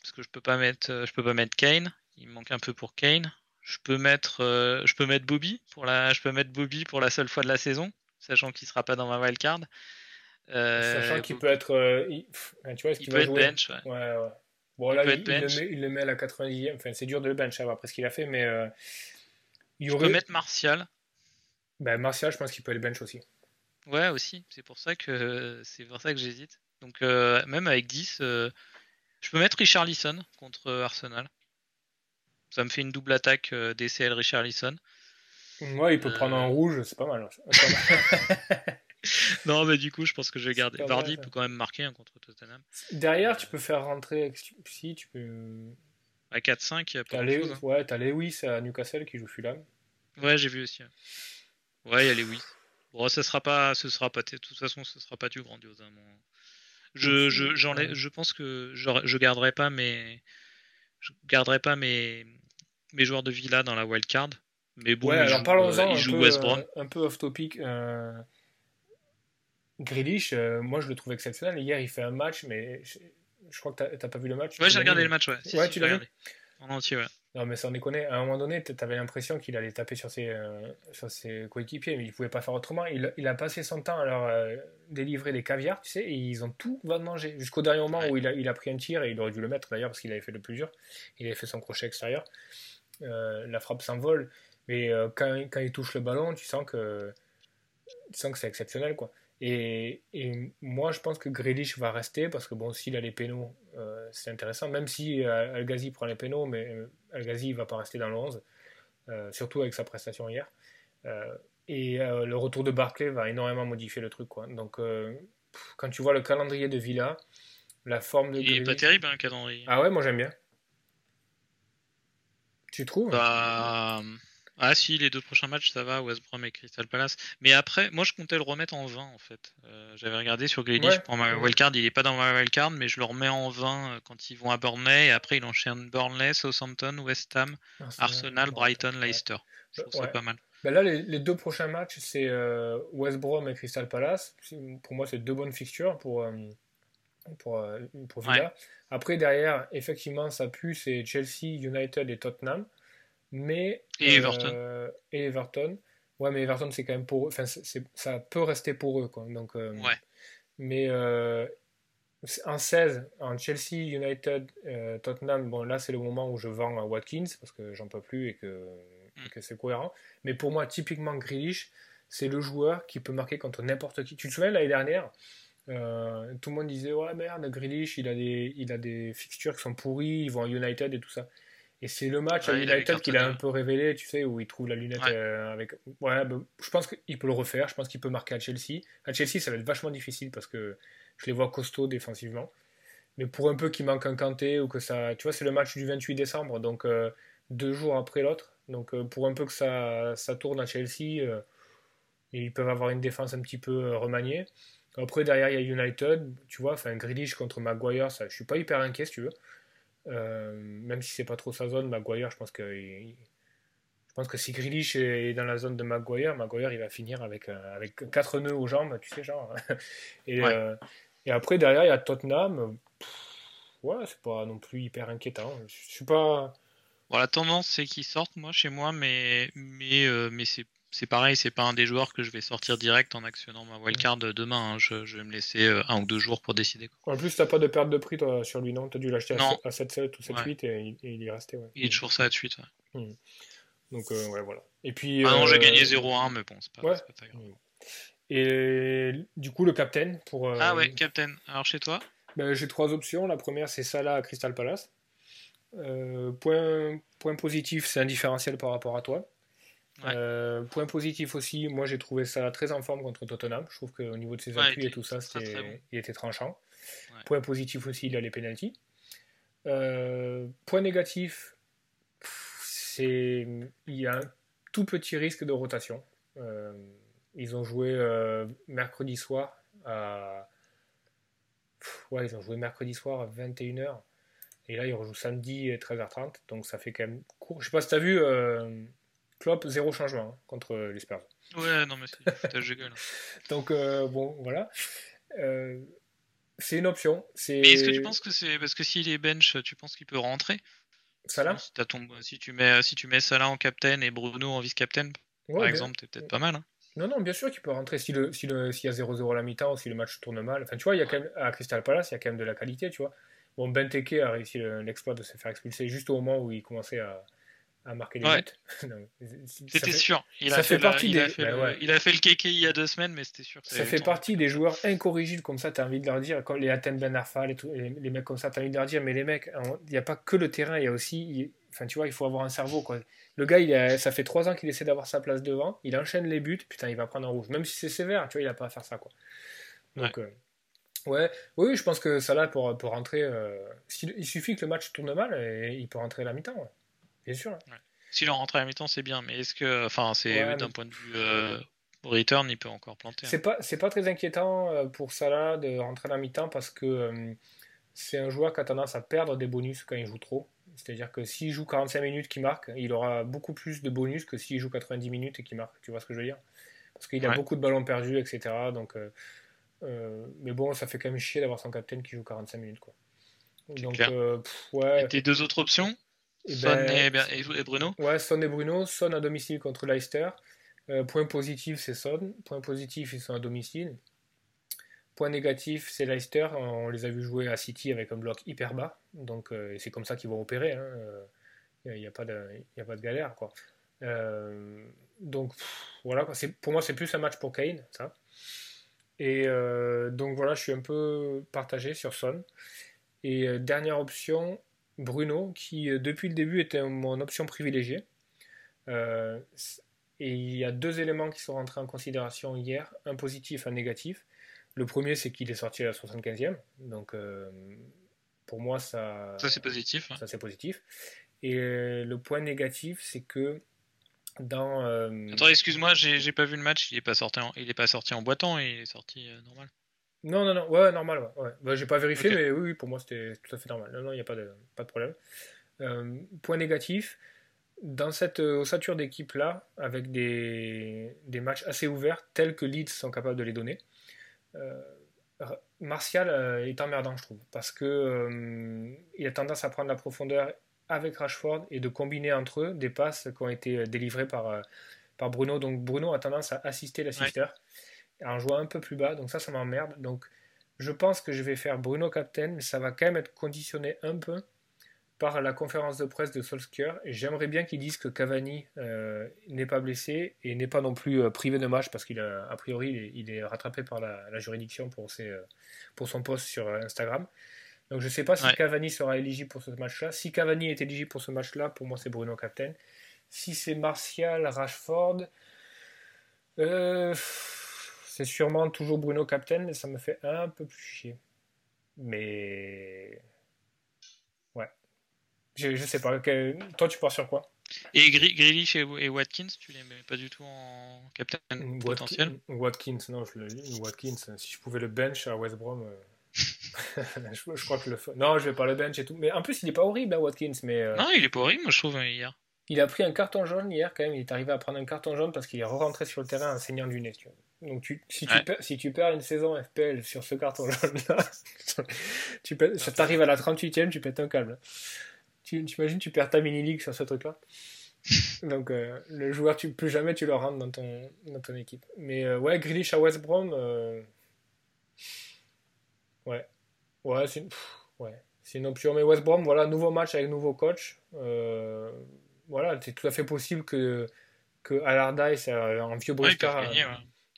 C: parce que je peux pas mettre, euh, je peux pas mettre Kane. Il me manque un peu pour Kane. Je peux mettre, euh, je peux mettre Bobby pour la, je peux mettre Bobby pour la seule fois de la saison, sachant qu'il sera pas dans ma wildcard. Euh,
D: Sachant qu'il peut être. il- pff, tu vois, est-ce
C: il
D: qu'il va
C: être
D: jouer?
C: bench. ouais.
D: Ouais, ouais. Bon,
C: Il
D: là, il, le met, il le met à la 90e. Enfin, c'est dur de le bench, hein, après ce qu'il a fait, mais. euh, il y
C: Je
D: aurait.
C: peux mettre Martial.
D: Ben, Martial, je pense qu'il peut le bench aussi.
C: Ouais, aussi. C'est pour ça que c'est pour ça que j'hésite. Donc euh, même avec 10, euh, je peux mettre Richarlison contre euh, Arsenal. Ça me fait une double attaque euh, DCL Richarlison.
D: Ouais, il peut prendre un rouge, c'est pas mal. mal.
C: Non, mais du coup, je pense que je vais garder.
D: mal,
C: Vardy
D: ça.
C: peut quand même marquer hein, contre Tottenham.
D: Derrière, tu peux faire rentrer. Si, tu peux.
C: À 4-5, il y a pas
D: Lewis,
C: chose. hein.
D: ouais, t'as Lewis à Newcastle qui joue Fulham.
C: Ouais, j'ai vu aussi. Ouais, il y a les oui. Bon, ça sera pas, ce sera pas, de toute façon, ce sera pas du grandiose. hein, mon- Je, je,
D: Ouais.
C: je pense que je, je garderai pas mes, je garderai pas mes, mes joueurs de Villa dans la wildcard. Mais bon,
D: ouais, alors parlons-en
C: euh,
D: un, euh, un peu off topic. Euh... Grealish, euh, moi je le trouve exceptionnel. Hier, il fait un match, mais je, je crois que t'as- pas vu le match.
C: Ouais, j'ai regardé le match, ouais. Si,
D: Ouais,
C: si,
D: tu l'as
C: regardé. En entier, ouais.
D: Non, mais sans déconner, à un moment donné, t- t'avais l'impression qu'il allait taper sur ses, euh, sur ses coéquipiers, mais il pouvait pas faire autrement. Il, il a passé son temps à leur euh, délivrer des caviars, tu sais, et ils ont tout va manger. Jusqu'au dernier moment
C: Ouais.
D: où il a, il a pris un tir, et il aurait dû le mettre d'ailleurs, parce qu'il avait fait le plus dur. Il avait fait son crochet extérieur. Euh, la frappe s'envole, mais quand, quand il touche le ballon, tu sens que, tu sens que c'est exceptionnel, quoi. Et, et moi, je pense que Grealish va rester parce que bon, s'il a les pénaux, euh, c'est intéressant. Même si euh, Al Ghazi prend les pénaux, mais euh, Al Ghazi il va pas rester dans le 11, euh, surtout avec sa prestation hier. Euh, et le retour de Barclay va énormément modifier le truc, quoi. Donc, pff, quand tu vois le calendrier de Villa, la forme de
C: Il est pas
D: Grealish-
C: terrible, hein, le calendrier.
D: Ah ouais, moi j'aime bien. Tu trouves?
C: Bah. Ah si, les deux prochains matchs, ça va, West Brom et Crystal Palace. Mais après, moi je comptais le remettre en 20 en fait. Euh, j'avais regardé sur Grealish
D: Ouais.
C: pour ma wildcard, il est pas dans ma wildcard, mais je le remets en 20 euh, quand ils vont à Burnley, et après il enchaîne Burnley, Southampton, West Ham, Arsenal, Brighton,
D: Ouais.
C: Leicester. Je trouve
D: Ouais.
C: ça pas mal.
D: Ben là, les, les deux prochains matchs, c'est euh, West Brom et Crystal Palace. Pour moi, c'est deux bonnes fixtures pour, euh, pour, pour Villa. Après, derrière, effectivement, ça pue, c'est Chelsea, United et Tottenham. Mais,
C: Et Everton.
D: euh, et Everton. Ouais, mais Everton, c'est quand même pour eux. Enfin, ça peut rester pour eux. Quoi. Donc, euh,
C: Ouais.
D: Mais euh, en 16, en Chelsea, United, euh, Tottenham, bon, là, c'est le moment où je vends à Watkins parce que j'en peux plus et que,
C: Mm.
D: que c'est cohérent. Mais pour moi, typiquement, Grealish, c'est le joueur qui peut marquer contre n'importe qui. Tu te souviens, l'année dernière, euh, tout le monde disait Ouais, merde, Grealish, il a, des, il a des fixtures qui sont pourries, ils vont à United et tout ça. Et c'est le match à
C: Ouais,
D: United qu'il a un peu révélé, tu sais, où il trouve la lunette
C: Ouais.
D: euh, avec. Ouais, ben, je pense qu'il peut le refaire. Je pense qu'il peut marquer à Chelsea. À Chelsea, ça va être vachement difficile parce que je les vois costauds défensivement. Mais pour un peu qu'il manque un Kanté ou que ça. Tu vois, c'est le match du 28 décembre, donc euh, deux jours après l'autre. Donc euh, pour un peu que ça, ça tourne à Chelsea, ils peuvent avoir une défense un petit peu remaniée. Après, derrière, il y a United. Tu vois, enfin, Grealish contre Maguire, ça, je suis pas hyper inquiet si tu veux. Euh, même si c'est pas trop sa zone, Maguire, je pense que. il- je pense que si Grealish est dans la zone de Maguire, Maguire il va finir avec, euh, avec quatre nœuds aux jambes, tu sais, genre. et,
C: Ouais.
D: euh, et après, derrière, il y a Tottenham. Pff, ouais, c'est pas non plus hyper inquiétant. Je suis pas.
C: Bon, la tendance, c'est qu'ils sortent, moi, chez moi, mais, mais, euh, mais c'est c'est pareil, c'est pas un des joueurs que je vais sortir direct en actionnant ma wildcard demain. hein. Je, je vais me laisser euh, un ou deux jours pour décider. quoi.
D: En plus, t'as pas de perte de prix toi, sur lui, non? T'as dû l'acheter à,
C: Non.
D: à 7-7 ou 7-8
C: Ouais.
D: et, il- et il y est resté. Ouais.
C: Il est toujours ça à de suite. ouais.
D: Donc, euh, ouais, voilà. Et puis.
C: Ah non, j'ai
D: euh,
C: gagné 0-1, mais bon, c'est pas, très grave.
D: Et du coup, le captain pour. euh,
C: Ah ouais, Captain. Alors chez toi?
D: Ben, J'ai trois options. La première, c'est Salah à Crystal Palace. Point, point positif, c'est un différentiel par rapport à toi.
C: Ouais.
D: Euh, point positif aussi, moi j'ai trouvé Salah très en forme contre Tottenham. Je trouve qu'au niveau de ses
C: Ouais,
D: appuis et tout ça,
C: était très,
D: c'était-
C: très bon.
D: il était tranchant.
C: Ouais.
D: Point positif aussi, il a les pénalties. Euh, point négatif, c'est il y a un tout petit risque de rotation. Euh, ils ont joué mercredi soir à Pff, ouais, ils ont joué mercredi soir à 21h. Et là, ils rejouent samedi à 13h30. Donc ça fait quand même court. Je sais pas si t'as vu, euh, Klopp, zéro changement hein, contre les Spurs.
C: Ouais, non, mais c'est foutage de gueule.
D: Donc euh, bon, voilà. Euh, c'est une option. C'est
C: Mais est-ce que tu penses que c'est parce que s'il est bench, tu penses qu'il peut rentrer?
D: Salah
C: si, t'as ton- si tu mets si tu mets Salah en captain et Bruno en vice-captain,
D: Ouais,
C: par
D: bien.
C: exemple, t'es peut-être pas mal. hein.
D: Non, non, bien sûr qu'il peut rentrer si le, si le, s'il y a 0-0 à la mi-temps ou si le match tourne mal. Enfin, tu vois, il y a quand même, à Crystal Palace, il y a quand même de la qualité, tu vois. Bon, Benteke a réussi le- l'exploit de se faire expulser juste au moment où il commençait à, à marquer les
C: Ouais.
D: buts. Ça
C: C'était sûr. Il
D: ça
C: a
D: fait partie des- bah
C: il a fait le kéké il y a deux semaines, mais c'était sûr
D: Ça fait partie des joueurs incorrigibles comme ça, tu as envie de leur dire, comme les Aten Ben Arfa, les, les, les mecs comme ça, tu as envie de leur dire, mais les mecs, il n'y a pas que le terrain, il y a aussi, enfin tu vois, il faut avoir un cerveau quoi. Le gars, il a, ça fait trois ans qu'il essaie d'avoir sa place devant, il enchaîne les buts, putain, il va prendre un rouge, même si c'est sévère, tu vois, il a pas à faire ça quoi. Donc, euh, ouais, oui, je pense que Salah pour, pour rentrer, euh, il suffit que le match tourne mal et il peut rentrer à la mi-temps, ouais. Bien sûr. hein.
C: S'il en rentre à la mi-temps, c'est bien, mais est-ce que, enfin, c'est
D: Ouais,
C: d'un
D: mais-
C: point de vue euh, return, il peut encore planter. hein.
D: C'est pas, c'est pas très inquiétant euh, pour Salah de rentrer à la mi-temps parce que euh, c'est un joueur qui a tendance à perdre des bonus quand il joue trop. C'est-à-dire que s'il joue 45 minutes qu'il marque, il aura beaucoup plus de bonus que s'il joue 90 minutes et qu'il marque. Tu vois ce que je veux dire? Parce qu'il a beaucoup de ballons perdus, etc. Donc, euh, euh, mais bon, ça fait quand même chier d'avoir son capitaine qui joue 45 minutes. Quoi. Donc, euh, pff, ouais.
C: Et tes deux autres options,
D: Eh
C: Son
D: ben,
C: et, et- et Bruno?
D: Ouais, Son et Bruno. Son à domicile contre Leicester. Euh, point positif, c'est Son. Point positif, ils sont à domicile. Point négatif, c'est Leicester. On les a vus jouer à City avec un bloc hyper bas. Donc, euh, c'est comme ça qu'ils vont opérer. hein. Euh, Il n'y a, pas de- y a pas de galère. Quoi. Euh, donc, pff, voilà. quoi. Pour moi, c'est plus un match pour Kane, ça. Et euh, donc, voilà, je suis un peu partagé sur Son. Et euh, dernière option, Bruno, qui euh, depuis le début était mon option privilégiée. Euh, et il y a deux éléments qui sont rentrés en considération hier, un positif, un négatif. Le premier, c'est qu'il est sorti à la 75e. Donc, euh, pour moi, ça,
C: Ça, c'est positif. hein.
D: ça, c'est positif. Et le point négatif, c'est que dans. euh,
C: Attends, excuse-moi, j'ai j'ai pas vu le match. Il est pas sorti en, il est pas sorti en boitant, il est sorti euh, normal.
D: Non, non, non, ouais, normal, ouais. ouais. Bah, j'ai pas vérifié, mais oui, oui, pour moi, c'était tout à fait normal. Non, non, il n'y a pas de, pas de problème. Euh, point négatif, dans cette euh, ossature d'équipe-là, avec des, des matchs assez ouverts, tels que Leeds sont capables de les donner, euh, Martial est emmerdant, je trouve, parce que euh, il a tendance à prendre la profondeur avec Rashford et de combiner entre eux des passes qui ont été délivrées par, par Bruno. Donc Bruno a tendance à assister l'assisteur en jouant un peu plus bas, donc ça, ça m'emmerde. Donc je pense que je vais faire Bruno captain, mais ça va quand même être conditionné un peu par la conférence de presse de Solskjaer. Et j'aimerais bien qu'ils disent que Cavani euh, n'est pas blessé et n'est pas non plus euh, privé de match parce qu'il a, a priori, il est, il est rattrapé par la, la juridiction pour, ses, euh, pour son post sur Instagram. Donc je ne sais pas si
C: Ouais.
D: Cavani sera éligible pour ce match-là. Si Cavani est éligible pour ce match-là, pour moi c'est Bruno captain. Si c'est Martial, Rashford, euh, c'est sûrement toujours Bruno captain, mais ça me fait un peu plus chier. Mais ouais, je, je sais pas. quel- Toi, tu pars sur quoi?
C: Et Grealish et, et Watkins, tu les mets pas du tout en captain potentiel?
D: Watkins, non, je le lis. Watkins, si je pouvais le bench à West Brom, euh, je, je crois que le. Non, je vais pas le bench et tout. Mais en plus, il est pas horrible, hein, Watkins. Mais euh,
C: Non, il est pas horrible, moi je trouve, euh, hier.
D: il a pris un carton jaune hier quand même. Il est arrivé à prendre un carton jaune parce qu'il est rentré sur le terrain en saignant du nez. tu vois. Donc, tu, si, tu
C: Ouais.
D: perds, si tu perds une saison FPL sur ce carton jaune-là, tu pètes- ça t'arrive à la 38e, tu pètes un câble. Tu imagines, tu perds ta mini-league sur ce truc-là. Donc, euh, le joueur, tu, plus jamais tu le rentres dans ton, dans ton équipe. Mais euh, ouais, Grealish à West Brom, euh, ouais. Ouais, c'est une, pff, ouais. c'est une option. Mais West Brom, voilà, nouveau match avec nouveau coach. Voilà, c'est tout à fait possible que, que Allardyce, un vieux briscard.
C: ouais.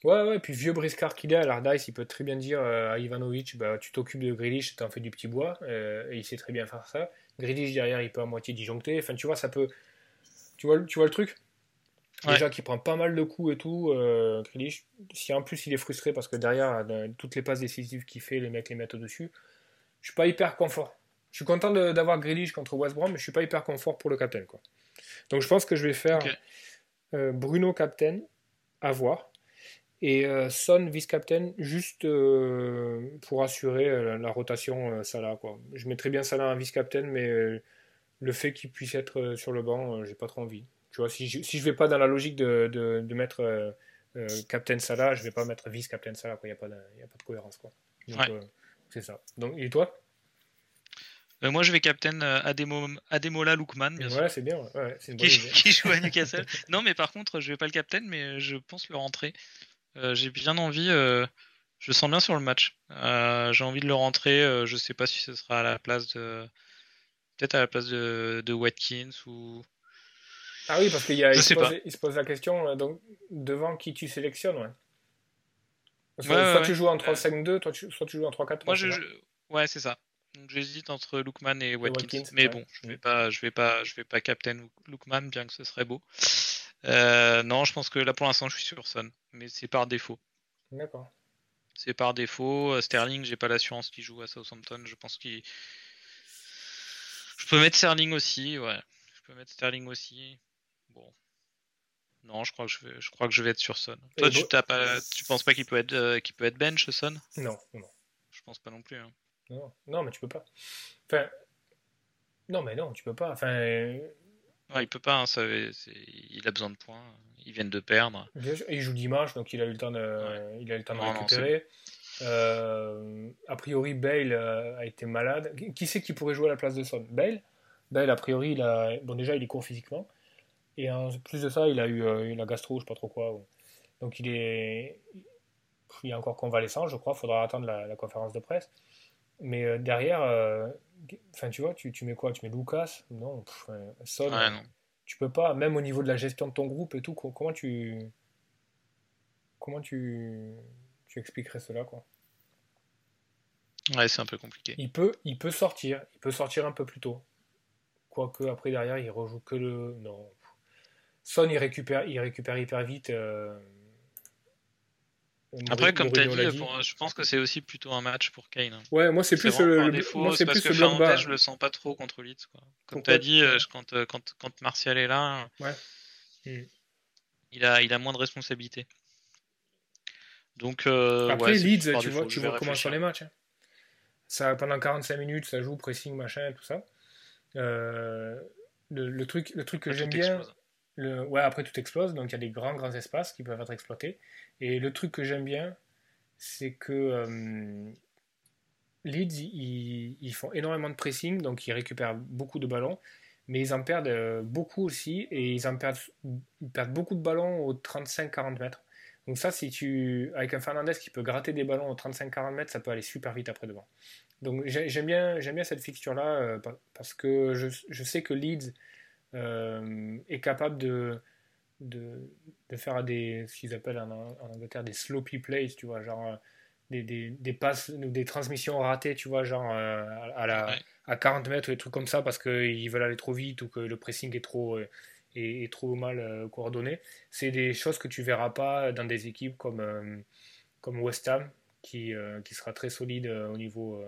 D: Ouais, ouais, puis vieux briscard qu'il est, Allardyce, il peut très bien dire euh, à Ivanovic, bah, tu t'occupes de Grealish, t'en fais du petit bois, euh, et il sait très bien faire ça. Grealish derrière, il peut à moitié disjoncter, enfin tu vois, ça peut... Tu vois, le- tu vois le truc?
C: Ouais.
D: Déjà qu'il prend pas mal de coups et tout, euh, Grealish, si en plus il est frustré parce que derrière, euh, toutes les passes décisives qu'il fait, les mecs les mettent au-dessus, je suis pas hyper confort. Je suis content d'avoir Grealish contre West Brom, mais je suis pas hyper confort pour le captain, quoi. Donc je pense que je vais faire euh, Bruno captain, à voir. Et euh, Son vice-captain, juste euh, pour assurer euh, la rotation Salah. Quoi. Je mettrais bien Salah en vice-captain, mais le fait qu'il puisse être sur le banc, j'ai pas trop envie. Tu vois, si je, si je vais pas dans la logique de, de, de mettre euh, euh, captain Salah, je vais pas mettre vice-captain Salah. Il n'y a, pas de- y a pas de cohérence. Quoi. Donc,
C: Ouais.
D: euh, c'est ça. Donc, et toi?
C: Moi je vais captain Ademo, Ademola Lookman, bien.
D: Ouais, c'est bien. ouais. Ouais, c'est une bonne
C: qui,
D: idée.
C: qui joue à Newcastle. non, mais par contre, je vais pas le captain, mais je pense le rentrer. Euh, j'ai bien envie. euh, je sens bien sur le match. Euh, j'ai envie de le rentrer. je sais pas si ce sera à la place de. Peut-être à la place de, de Watkins ou.
D: Ah oui, parce qu'il y a-
C: Je
D: il se, pose,
C: pas.
D: il se pose la question donc, devant qui tu sélectionnes. Ouais. Soit
C: ouais.
D: tu joues en 3-5-2, toi tu- soit tu joues en 3-4-3.
C: Moi, je, ouais, c'est ça. Donc j'hésite entre Lookman et Watkins.
D: Watkins,
C: mais bon, je vais pas, je vais pas, je vais pas captain Lookman, bien que ce serait beau. Euh, non, je pense que là pour l'instant je suis sur Son, mais c'est par défaut.
D: D'accord.
C: C'est par défaut. Euh, Sterling, j'ai pas l'assurance qu'il joue à Southampton. Je pense qu'il. Je peux mettre Sterling aussi, ouais. Je peux mettre Sterling aussi. Bon. Non, je crois que je vais, je crois que je vais être sur Son. Toi,
D: Et
C: tu
D: bon-
C: t'as pas, tu penses pas qu'il peut être, euh, qu'il peut être bench, Son
D: Non, non,
C: Je pense pas non plus. hein.
D: non, non, mais tu peux pas. Enfin, non, mais non, tu peux pas. Enfin,
C: Ouais, il peut pas. hein, ça, il a besoin de points. Ils viennent de perdre.
D: il joue dimanche, donc il a eu le temps de, il a eu le temps de
C: Non, non,
D: récupérer. Euh, a priori, Bale euh, a été malade. Qui- c'est qui pourrait jouer à la place de Son? Bale? Bale, a priori, il a... bon, déjà, il est court physiquement. Et en plus de ça, il a eu euh, la gastro, je sais pas trop quoi. Donc il est, il est encore convalescent, je crois. Faudra attendre la, la conférence de presse. Mais euh, derrière, euh, enfin, tu vois, tu, tu mets quoi? Tu mets Lucas? Non, pff, Son,
C: Ouais, non.
D: tu peux pas. Même au niveau de la gestion de ton groupe et tout, co- comment tu, comment tu, tu expliquerais cela, quoi?
C: Ouais, c'est un peu compliqué.
D: Il peut, il peut sortir, il peut sortir un peu plus tôt. Quoique après derrière, il rejoue que le. Non. Son, il récupère, il récupère hyper vite. euh,
C: Après, comme tu as dit, je pense que c'est aussi plutôt un match pour Kane. Hein.
D: Ouais, moi c'est plus le, défaut,
C: c'est parce que Fernandez, je le sens pas trop contre Leeds. Quoi. Comme tu as dit, euh, quand, euh, quand, quand Martial est là, ouais. il, a, il a moins de responsabilités. Donc, euh,
D: Après, Leeds, tu vois, tu vois comment sont les matchs. Hein. Ça, pendant 45 minutes, ça joue, pressing, machin, tout ça. le, le, truc, le truc que j'aime bien, ouais, après tout explose, donc il y a des grands, grands espaces qui peuvent être exploités. Et le truc que j'aime bien, c'est que euh, Leeds, ils, font énormément de pressing, donc ils récupèrent beaucoup de ballons, mais ils en perdent euh, beaucoup aussi, et ils en perdent, perdent beaucoup de ballons aux 35-40 mètres. Donc ça, si tu, avec un Fernandez qui peut gratter des ballons aux 35-40 mètres, ça peut aller super vite après devant. Donc j'aime bien, bien cette fixture-là, euh, parce que je, je, sais que Leeds est capable de, de, de faire des, ce qu'ils appellent en, Angleterre des sloppy plays, tu vois, genre euh, des, des, des passes ou des transmissions ratées, tu vois, genre euh, à, la, à 40 mètres ou des trucs comme ça parce qu'ils veulent aller trop vite ou que le pressing est trop, est, trop mal coordonné. C'est des choses que tu verras pas dans des équipes comme, comme West Ham qui, qui sera très solide au, niveau,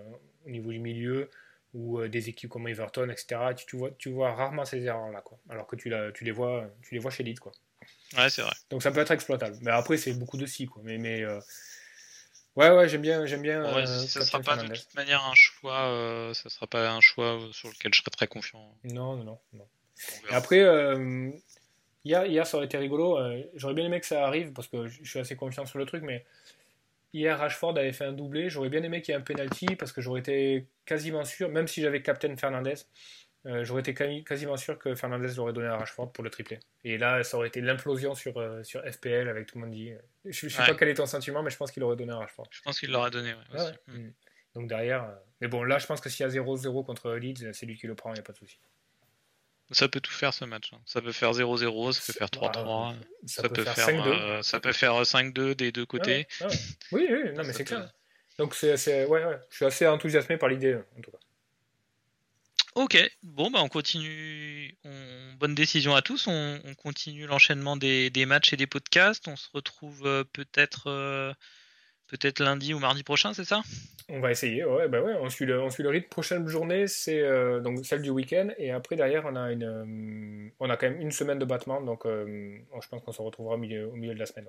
D: au niveau du milieu ou euh, des équipes comme Everton, etc. Tu, tu, vois, tu vois rarement ces erreurs-là, quoi. Alors que tu, la, tu, les vois, tu les vois chez Leeds, quoi.
C: Ouais, c'est vrai.
D: Donc ça peut être exploitable. Mais après, c'est beaucoup de si, quoi. Mais, mais euh, ouais, ouais, j'aime bien, j'aime bien.
C: Ouais, euh, ça sera pas de toute manière un choix, ça sera pas un choix sur lequel je serais très confiant.
D: Non, non, non. Et après, hier, hier, ça aurait été rigolo. J'aurais bien aimé que ça arrive parce que je suis assez confiant sur le truc, mais Hier, Rashford avait fait un doublé. J'aurais bien aimé qu'il y ait un penalty parce que j'aurais été quasiment sûr, même si j'avais Captain Fernandez, euh, j'aurais été quasiment sûr que Fernandez l'aurait donné à Rashford pour le triplé. Et là, ça aurait été l'implosion sur, euh, sur FPL avec tout le monde dit. Je ne sais pas quel est ton sentiment, mais je pense qu'il aurait donné à Rashford.
C: Je pense qu'il l'aurait donné, ouais,
D: mm. Donc derrière. Euh, mais bon, là, je pense que s'il y a 0-0 contre Leeds, c'est lui qui le prend, il n'y a pas de souci.
C: Ça peut tout faire ce match. Hein. Ça peut faire 0-0, ça peut faire 3-3, ça, peut faire 5-2. ça peut faire 5-2 des deux côtés.
D: Oui, oui, non, mais c'est clair. Donc c'est, ouais, ouais, je suis assez enthousiasmé par l'idée en tout cas.
C: Ok, bon bah on continue. Bonne décision à tous. On, continue l'enchaînement des, des, matchs et des podcasts. On se retrouve euh, peut-être euh, peut-être lundi ou mardi prochain, c'est ça?
D: On va essayer, ouais, bah ouais, on suit le, on suit le rythme. Prochaine journée, c'est euh, donc celle du week-end, et après derrière, on a une, euh, on a quand même une semaine de battement, donc euh, je pense qu'on se retrouvera au milieu, au milieu de la semaine.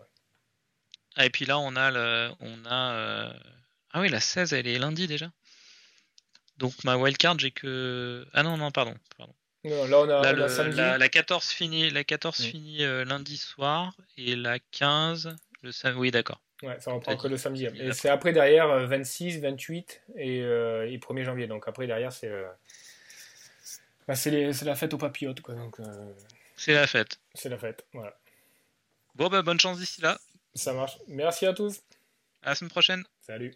C: Ah, et puis là, on a le, on a, ah oui, la 16, elle est lundi déjà. Donc ma wildcard, j'ai que, ah non non, pardon, pardon.
D: là, on a, la.
C: La, 14 finit, la 14 finit lundi soir et la 15 le samedi. Oui, d'accord.
D: Ouais, ça reprend que le samedi. Et c'est après derrière 26, 28 et, euh, 1er janvier. Donc après derrière, c'est euh, bah, c'est la fête aux papillotes. Quoi. Donc, euh,
C: c'est la fête.
D: C'est la fête, voilà.
C: Bon, bah bonne chance d'ici là.
D: Ça marche. Merci à tous.
C: À la semaine prochaine.
D: Salut.